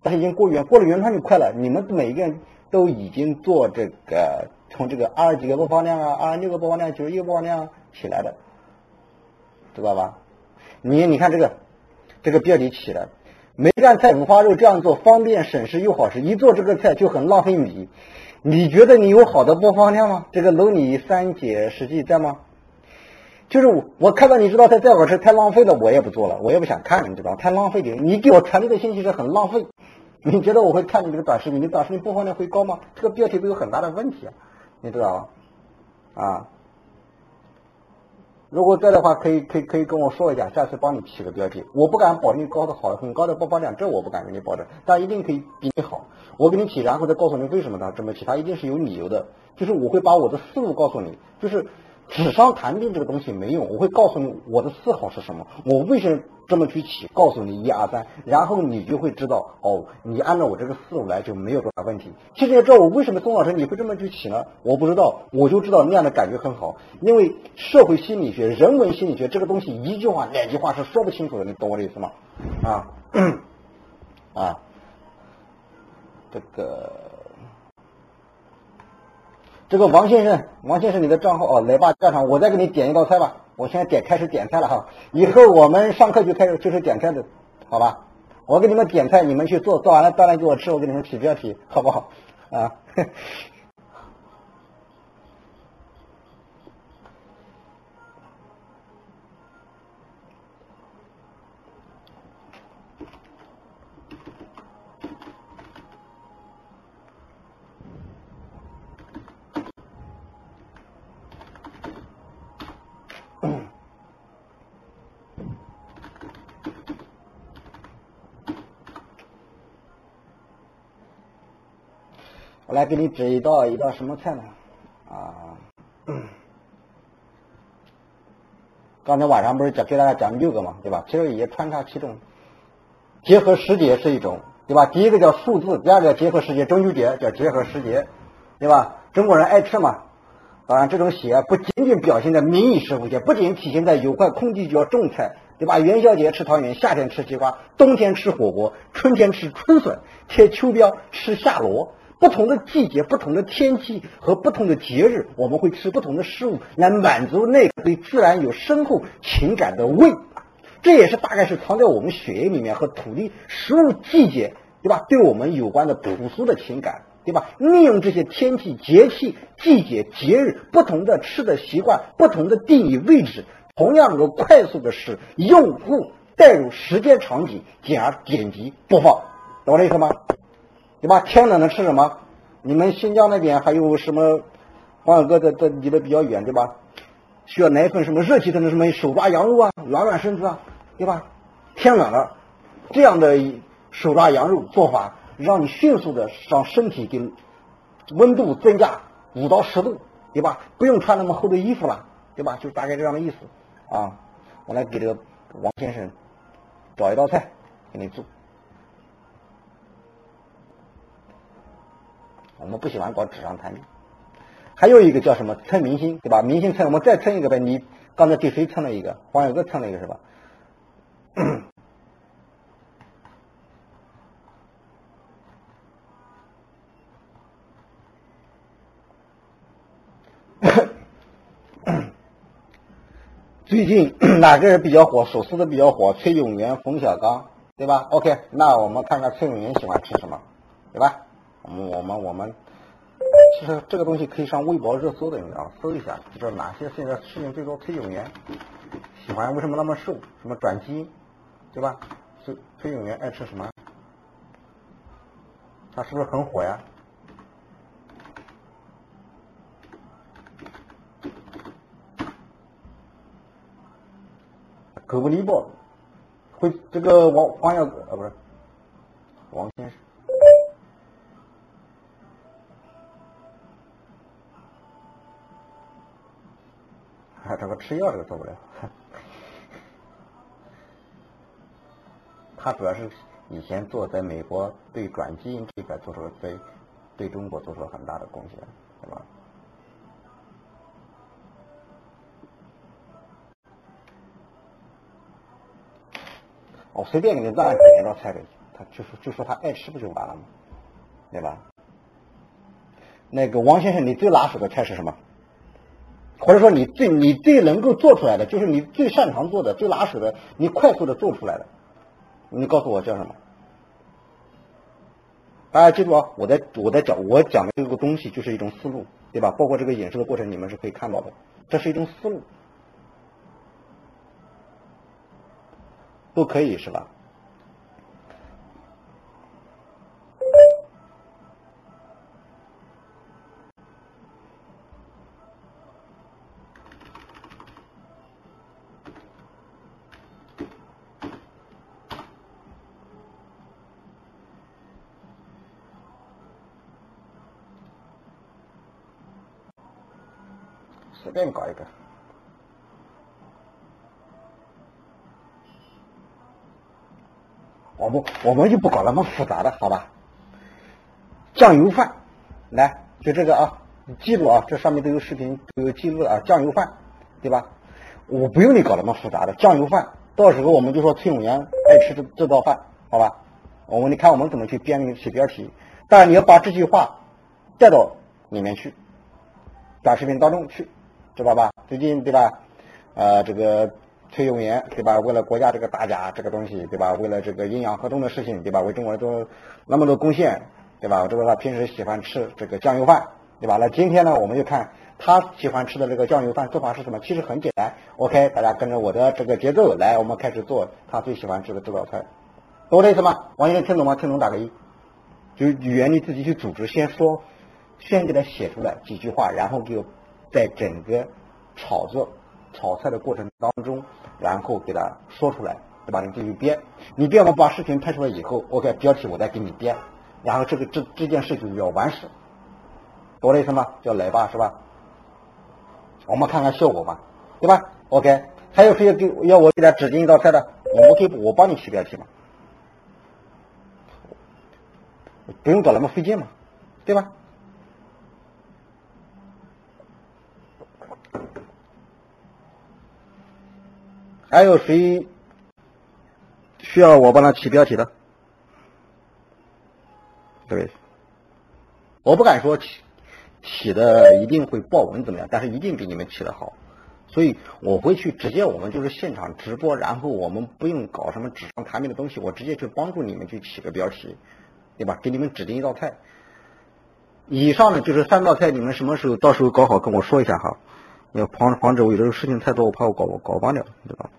但是已经过原过了原创就快了。你们每一个人。都已经做这个，从这个二十几个播放量啊，二十六个播放量，九十一个播放量起来的，知道吧？你你看这个，这个标题起的，梅干菜五花肉这样做方便省时又好吃，一做这个菜就很浪费米。你觉得你有好的播放量吗？这个楼里三姐实际在吗？就是我我看到你知道菜再好吃太浪费了，我也不做了，我也不想看了，你知道太浪费点。你给我传递的信息是很浪费。你觉得我会看你这个短视频？你短视频播放量会高吗？这个标题都有很大的问题啊，你知道吗？啊，如果在的话，可以可以可以跟我说一下，下次帮你起个标题。我不敢保证高的好很高的播放量，这我不敢给你保证，但一定可以比你好。我给你起，然后再告诉你为什么他这么起，他一定是有理由的。就是我会把我的思路告诉你，就是。纸上谈兵这个东西没用，我会告诉你我的思考是什么，我为什么这么去起，告诉你一二三，然后你就会知道，哦，你按照我这个思路来就没有多大问题。其实要知道我为什么宋老师你会这么去起呢？我不知道，我就知道那样的感觉很好，因为社会心理学、人文心理学这个东西一句话、两句话是说不清楚的，你懂我的意思吗？啊，啊，这个。这个王先生，王先生，你的账号哦，来吧家长，我再给你点一道菜吧。我现在点开始点菜了哈，以后我们上课就开始就是点菜的，好吧？我给你们点菜，你们去做，做完了端来给我吃，我给你们起标题，好不好？啊。来给你指一道一道什么菜呢？啊，刚才晚上不是讲给大家讲六个嘛，对吧？其实也穿插其中，结合时节是一种，对吧？第一个叫数字，第二个叫结合时节，中秋节叫结合时节，对吧？中国人爱吃嘛，当然这种喜爱不仅仅表现在民以食为天，不仅体现在有块空地就要种菜，对吧？元宵节吃汤圆，夏天吃西瓜，冬天吃火锅，春天吃春笋，贴秋膘吃夏螺。不同的季节、不同的天气和不同的节日，我们会吃不同的食物，来满足那个对自然有深厚情感的胃。这也是大概是藏在我们血液里面和土地、食物、季节，对吧？对我们有关的朴素的情感，对吧？利用这些天气、节气、季节、节日不同的吃的习惯、不同的地理位置，同样能够快速的使用户带入时间场景，进而点击播放，懂我的意思吗？对吧？天冷了吃什么？你们新疆那边还有什么？黄小哥在在离得比较远，对吧？需要来一份什么热气腾腾什么手抓羊肉啊，暖暖身子啊，对吧？天冷了，这样的手抓羊肉做法，让你迅速的让身体给温度增加五到十度，对吧？不用穿那么厚的衣服了，对吧？就大概这样的意思啊。我来给这个王先生找一道菜给你做。我们不喜欢搞纸上谈兵，还有一个叫什么蹭明星，对吧？明星蹭，我们再蹭一个呗。你刚才对谁蹭了一个？黄小哥蹭了一个是吧？最近 哪个人比较火？手撕的比较火？崔永元、冯小刚，对吧？OK，那我们看看崔永元喜欢吃什么，对吧？我们我们我们，其实这个东西可以上微博热搜的，你知道搜一下，就知道哪些现在事情最多。崔永元喜欢为什么那么瘦？什么转基因，对吧？崔崔永元爱吃什么？他是不是很火呀？狗不理包，会这个王黄小呃不是王先生。这个吃药这个做不了，他主要是以前做在美国对转基因这块做出了对对中国做出了很大的贡献，对吧？我随便给你乱点一道菜给他，就说就说他爱吃不就完了吗？对吧？那个王先生，你最拿手的菜是什么？或者说你最你最能够做出来的，就是你最擅长做的、最拿手的，你快速的做出来的，你告诉我叫什么？大家记住啊，我在我在讲我讲的这个东西就是一种思路，对吧？包括这个演示的过程，你们是可以看到的，这是一种思路，都可以是吧？随便搞一个，我们我们就不搞那么复杂的，好吧？酱油饭，来，就这个啊，你记住啊，这上面都有视频，都有记录啊。酱油饭，对吧？我不用你搞那么复杂的酱油饭，到时候我们就说崔永元爱吃这这道饭，好吧？我们你看我们怎么去编写标题，当然你要把这句话带到里面去，短视频当中去。知道吧？最近对吧？呃，这个崔永元对吧？为了国家这个大家这个东西对吧？为了这个阴阳合同的事情对吧？为中国人做那么多贡献对吧？我知道他平时喜欢吃这个酱油饭对吧？那今天呢，我们就看他喜欢吃的这个酱油饭做法是什么？其实很简单。OK，大家跟着我的这个节奏来，我们开始做他最喜欢吃的这道菜，懂我的意思吗？王先生听懂吗？听懂打个一。就语言你自己去组织，先说，先给他写出来几句话，然后给我。在整个炒作炒菜的过程当中，然后给他说出来，对吧？你继续编，你编完把视频拍出来以后，OK，标题我再给你编，然后这个这这件事就要完事，懂我的意思吗？叫来吧，是吧？我们看看效果吧，对吧？OK，还有谁要给要我给他指定一道菜的？我们可以我帮你起标题嘛？不用搞那么费劲嘛，对吧？还有谁需要我帮他起标题的？对，我不敢说起起的一定会爆文怎么样，但是一定比你们起的好。所以我会去直接，我们就是现场直播，然后我们不用搞什么纸上谈兵的东西，我直接去帮助你们去起个标题，对吧？给你们指定一道菜。以上呢就是三道菜，你们什么时候到时候搞好跟我说一下哈，要防防止我有的时候事情太多，我怕我搞搞忘掉，对吧？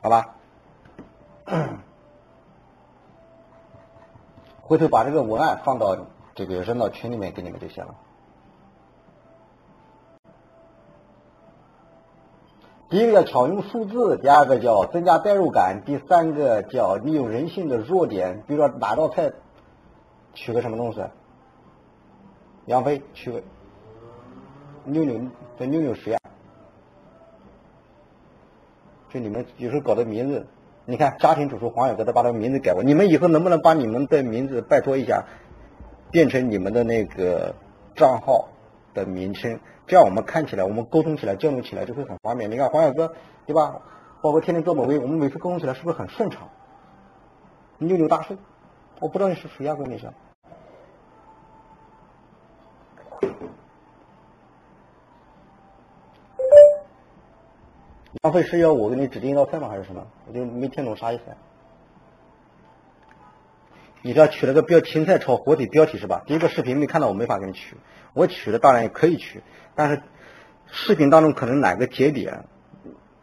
好吧。回头把这个文案放到这个扔到群里面给你们就行了。第一个叫巧用数字，第二个叫增加代入感，第三个叫利用人性的弱点，比如说哪道菜取个什么东西，杨飞取个妞妞，这妞妞谁啊？就你们有时候搞的名字。你看，家庭主妇黄小哥都把他名字改过。你们以后能不能把你们的名字拜托一下，变成你们的那个账号的名称？这样我们看起来，我们沟通起来、交流起来就会很方便。你看黄小哥，对吧？包括天天做某微，我们每次沟通起来是不是很顺畅？六六大顺，我不知道你是谁啊，郭女士。浪费是要我给你指定一道菜吗？还是什么？我就没听懂啥意思。你这取了个标芹菜炒火腿标题是吧？第一个视频没看到，我没法给你取。我取的当然也可以取，但是视频当中可能哪个节点，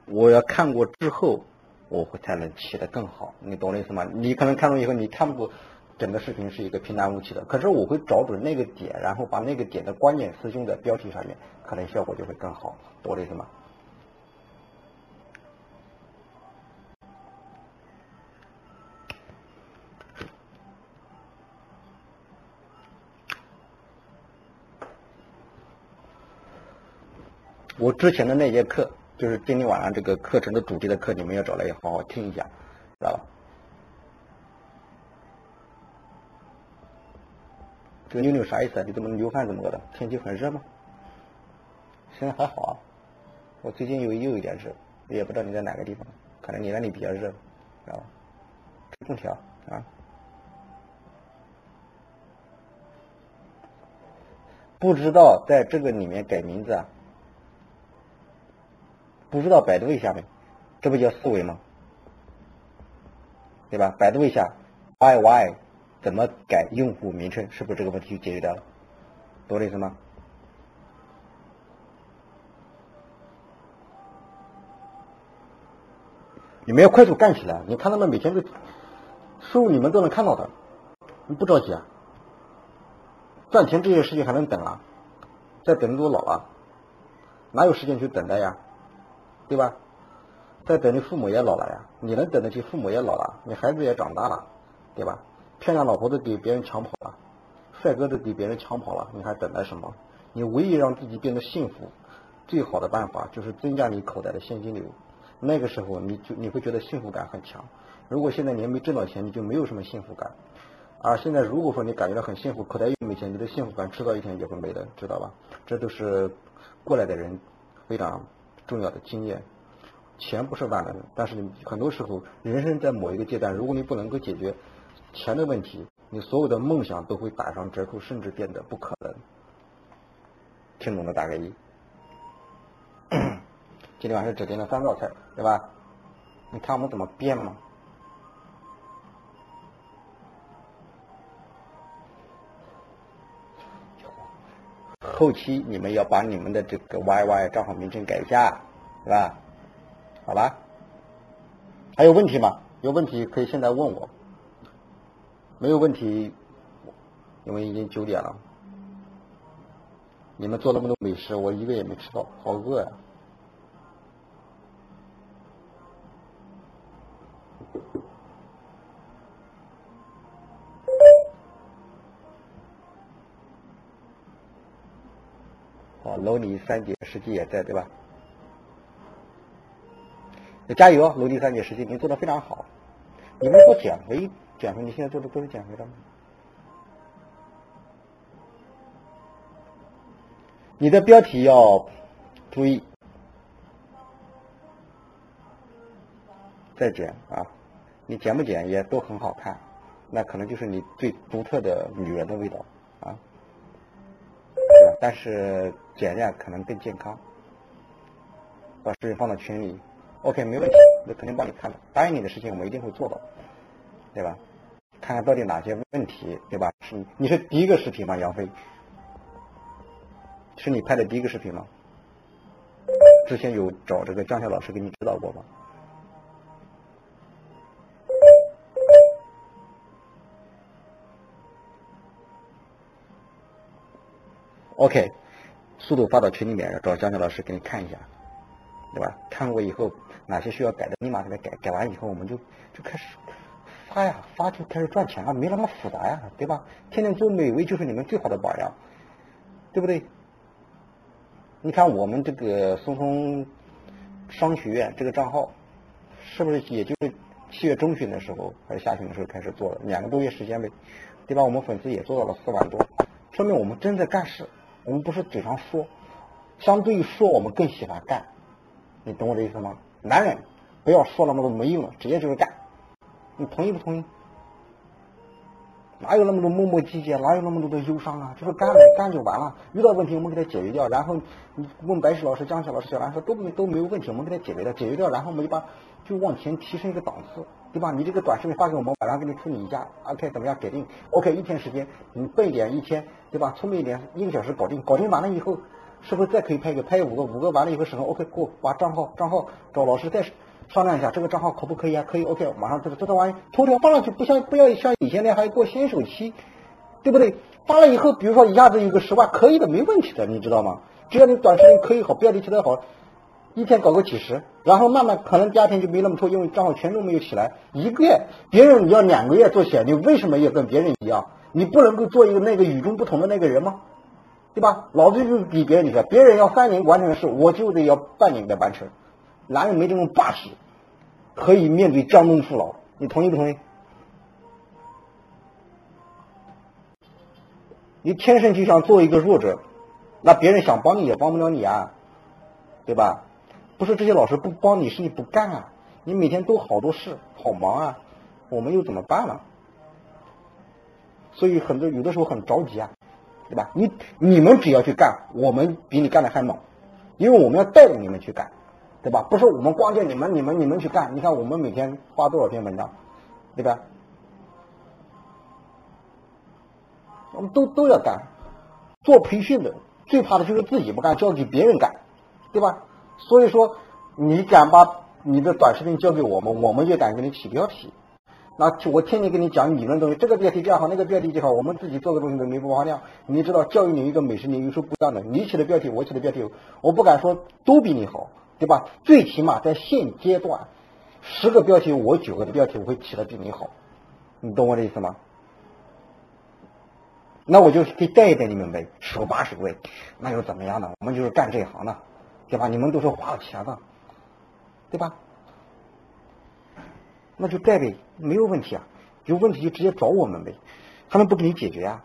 我要看过之后，我会才能起的更好。你懂我意思吗？你可能看懂以后，你看不整个视频是一个平淡无奇的。可是我会找准那个点，然后把那个点的关键词用在标题上面，可能效果就会更好。懂我意思吗？我之前的那节课，就是今天晚上这个课程的主题的课，你们要找来好好听一下，知道吧？这个妞妞啥意思啊？你怎么流汗怎么的？天气很热吗？现在还好啊，我最近又又有点热，也不知道你在哪个地方，可能你那里比较热，知道吧？吹空调啊？不知道在这个里面改名字啊？不知道百度一下呗？这不叫思维吗？对吧？百度一下，Y Y 怎么改用户名称？是不是这个问题就解决掉了？懂我意思吗？你们要快速干起来！你看他们每天的收入，你们都能看到的。你不着急啊？赚钱这件事情还能等啊？再等都老了，哪有时间去等待呀？对吧？再等你父母也老了呀，你能等得起父母也老了，你孩子也长大了，对吧？漂亮老婆都给别人抢跑了，帅哥都给别人抢跑了，你还等待什么？你唯一让自己变得幸福，最好的办法就是增加你口袋的现金流。那个时候你就你会觉得幸福感很强。如果现在你还没挣到钱，你就没有什么幸福感。而现在如果说你感觉到很幸福，口袋又没钱，你的幸福感迟早一天也会没的，知道吧？这都是过来的人非常。重要的经验，钱不是万能的，但是你很多时候，人生在某一个阶段，如果你不能够解决钱的问题，你所有的梦想都会打上折扣，甚至变得不可能。听懂的打个一。今天晚上只点了三道菜，对吧？你看我们怎么变吗？后期你们要把你们的这个 YY 账号名称改一下，对吧？好吧？还有问题吗？有问题可以现在问我。没有问题，因为已经九点了。你们做那么多美食，我一个也没吃到，好饿呀！楼里三姐实际也在对吧？加油，楼第三姐实际，你做的非常好。你们说减肥，减肥，你现在做的都是减肥的吗？你的标题要注意，再减啊！你减不减也都很好看，那可能就是你最独特的女人的味道啊。但是减量可能更健康。把视频放到群里，OK，没问题，那肯定帮你看的。答应你的事情，我们一定会做到，对吧？看看到底哪些问题，对吧？是你你是第一个视频吗？杨飞？是你拍的第一个视频吗？之前有找这个江晓老师给你指导过吗？OK，速度发到群里面，找江晓老师给你看一下，对吧？看过以后哪些需要改的，立马给他改，改完以后我们就就开始发呀，发就开始赚钱了，没那么复杂呀，对吧？天天做美味就是你们最好的榜样，对不对？你看我们这个松松商学院这个账号，是不是也就是七月中旬的时候还是下旬的时候开始做的，两个多月时间呗，对吧？我们粉丝也做到了四万多，说明我们真在干事，我们不是嘴上说，相对于说我们更喜欢干，你懂我的意思吗？男人不要说那么多没用的，直接就是干，你同意不同意？哪有那么多磨磨唧唧，哪有那么多的忧伤啊？就是干了干就完了，遇到问题我们给他解决掉，然后你问白石老师、江小老师、小兰说都没都没有问题，我们给他解决掉，解决掉，然后我们就把就往前提升一个档次，对吧？你这个短视频发给我们，晚上给你处理一下，OK 怎么样？给定，OK 一天时间，你笨一点一天，对吧？聪明一点一个小时搞定，搞定完了以后，是不是再可以拍一个？拍五个，五个完了以后审核 OK 过，把账号账号找老师再。商量一下这个账号可不可以啊？可以，OK，马上这个这套玩意头条发上去，不像不要像以前那样还要过先手期，对不对？发了以后，比如说一下子有个十万，可以的，没问题的，你知道吗？只要你短视频可以好，标题起得好，一天搞个几十，然后慢慢可能第二天就没那么多，因为账号权重没有起来。一个月，别人你要两个月做起来，你为什么要跟别人一样？你不能够做一个那个与众不同的那个人吗？对吧？老子就是比别人厉害，别人要三年完成的事，我就得要半年给完成。男人没这种霸气，可以面对江东父老，你同意不同意？你天生就想做一个弱者，那别人想帮你也帮不了你啊，对吧？不是这些老师不帮你，是你不干啊！你每天都好多事，好忙啊，我们又怎么办呢？所以很多有的时候很着急啊，对吧？你你们只要去干，我们比你干的还猛，因为我们要带着你们去干。对吧？不是我们光叫你们、你们、你们去干。你看我们每天发多少篇文章，对吧？我们都都要干。做培训的最怕的就是自己不干，交给别人干，对吧？所以说，你敢把你的短视频交给我们，我们就敢给你起标题。那我天天跟你讲理论东西，这个标题这样好，那个标题就好，我们自己做的东西都没播放量。你知道，教育领域跟美食领域是不一样的。你起的标题，我起的标题，我不敢说都比你好。对吧？最起码在现阶段，十个标题我九个的标题我会起的比你好，你懂我的意思吗？那我就可以带一带你们呗，手把手呗，那又怎么样呢？我们就是干这一行的，对吧？你们都是花了钱的，对吧？那就带呗，没有问题啊，有问题就直接找我们呗，他们不给你解决啊，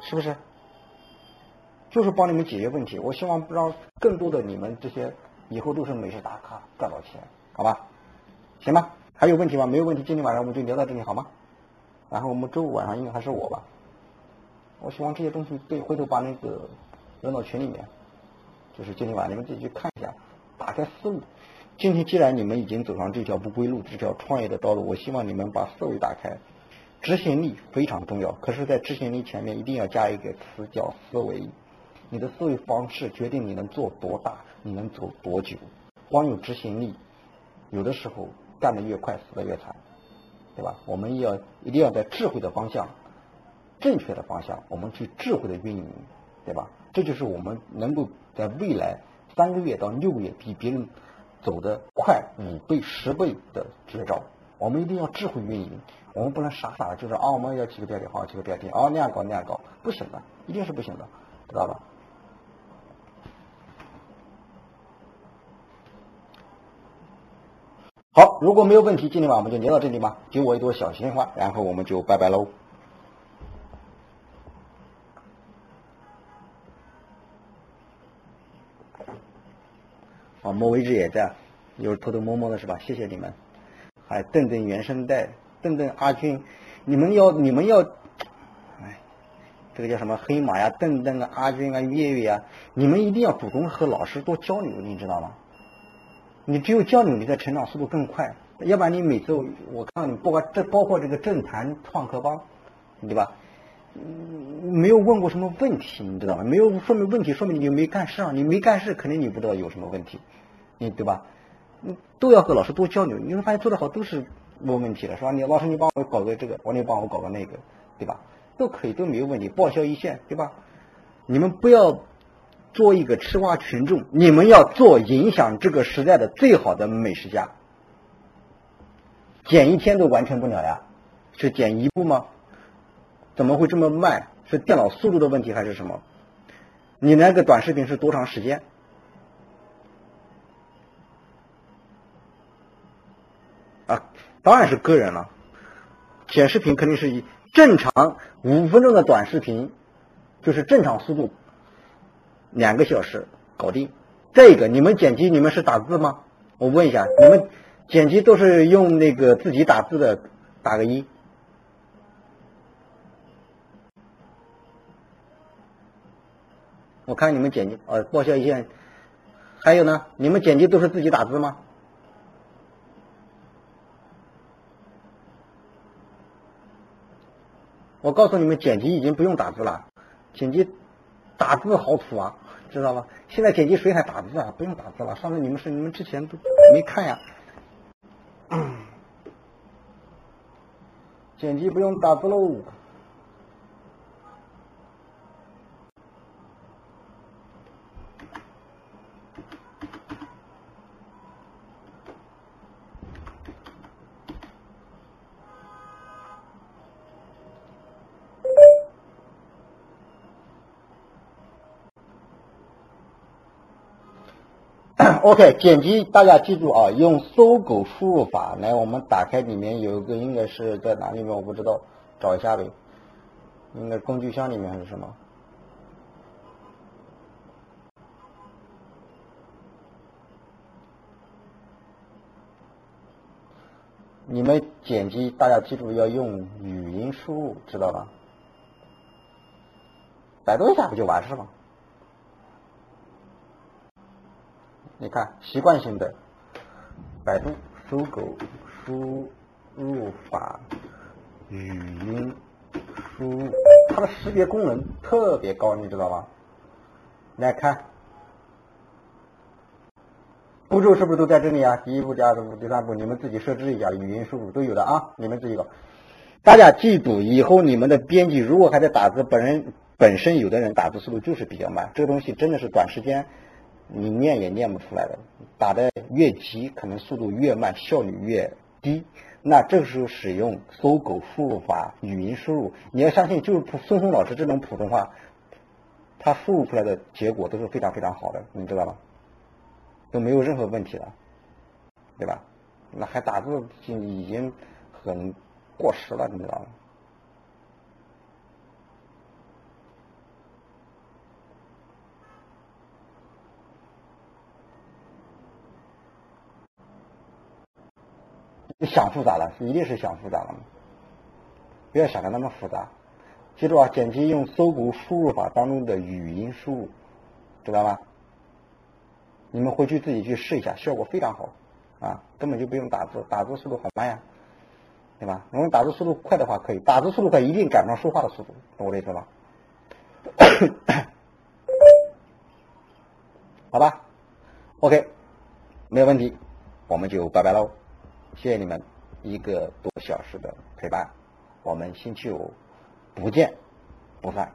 是不是？就是帮你们解决问题，我希望让更多的你们这些。以后都是美食打卡赚到钱，好吧？行吧？还有问题吗？没有问题，今天晚上我们就聊到这里，好吗？然后我们周五晚上应该还是我吧？我希望这些东西对，回头把那个扔到群里面，就是今天晚上你们自己去看一下，打开思路。今天既然你们已经走上这条不归路，这条创业的道路，我希望你们把思维打开，执行力非常重要。可是，在执行力前面一定要加一个词，叫思维。你的思维方式决定你能做多大，你能走多久。光有执行力，有的时候干得越快，死得越惨，对吧？我们要一定要在智慧的方向、正确的方向，我们去智慧的运营，对吧？这就是我们能够在未来三个月到六个月比别人走得快五倍、十倍的绝招。我们一定要智慧运营，我们不能傻傻的，就是啊，我们要几个标点，好几个标点，哦那样搞那样搞，不行的，一定是不行的，知道吧？好，如果没有问题，今天晚上我们就聊到这里吧，给我一朵小鲜花，然后我们就拜拜喽。啊，莫为之也在，又是偷偷摸摸的是吧？谢谢你们。还邓邓原声带，邓邓阿军，你们要你们要，哎，这个叫什么黑马呀？邓邓啊，阿军啊，月月啊，你们一定要主动和老师多交流，你知道吗？你只有交流，你的成长速度更快。要不然你每次我看你包括这包括这个政坛创客帮，对吧？没有问过什么问题，你知道吗？没有说明问题，说明你没干事啊！你没干事，肯定你不知道有什么问题，你对吧？都要和老师多交流，你会发现做得好都是没问题的，是吧？你老师你帮我搞个这个，我你帮我搞个那个，对吧？都可以都没有问题，报销一线，对吧？你们不要做一个吃瓜群众，你们要做影响这个时代的最好的美食家。减一天都完成不了呀？是减一步吗？怎么会这么慢？是电脑速度的问题还是什么？你那个短视频是多长时间？啊，当然是个人了。剪视频肯定是以正常五分钟的短视频，就是正常速度，两个小时搞定。这个你们剪辑，你们是打字吗？我问一下，你们剪辑都是用那个自己打字的，打个一。我看你们剪辑，呃，报销一下。还有呢，你们剪辑都是自己打字吗？我告诉你们，剪辑已经不用打字了，剪辑打字好土啊，知道吧？现在剪辑谁还打字啊？不用打字了。上次你们是你们之前都没看呀。嗯 剪辑不用打字喽。OK，剪辑大家记住啊，用搜狗输入法来，我们打开里面有一个应该是在哪里面我不知道，找一下呗，应该工具箱里面还是什么？你们剪辑大家记住要用语音输入，知道吧？百度一下不就完事了？你看，习惯性的百度搜狗输入法语音输入，它的识别功能特别高，你知道吧？来看，步骤是不是都在这里啊？第一步、第二步、第三步，你们自己设置一下，语音输入都有的啊，你们自己搞。大家记住，以后你们的编辑如果还在打字，本人本身有的人打字速度就是比较慢，这个东西真的是短时间。你念也念不出来的，打的越急，可能速度越慢，效率越低。那这个时候使用搜狗输入法语音输入，你要相信，就是孙松老师这种普通话，他输入出来的结果都是非常非常好的，你知道吗？都没有任何问题了，对吧？那还打字已经很过时了，你知道吗？你想复杂了，一定是想复杂了，不要想的那么复杂。记住啊，剪辑用搜狗输入法当中的语音输入，知道吗？你们回去自己去试一下，效果非常好啊，根本就不用打字，打字速度好慢呀，对吧？如果打字速度快的话，可以，打字速度快一定赶不上说话的速度，懂我的意思吧？好吧，OK，没有问题，我们就拜拜喽。谢谢你们一个多小时的陪伴，我们星期五不见不散。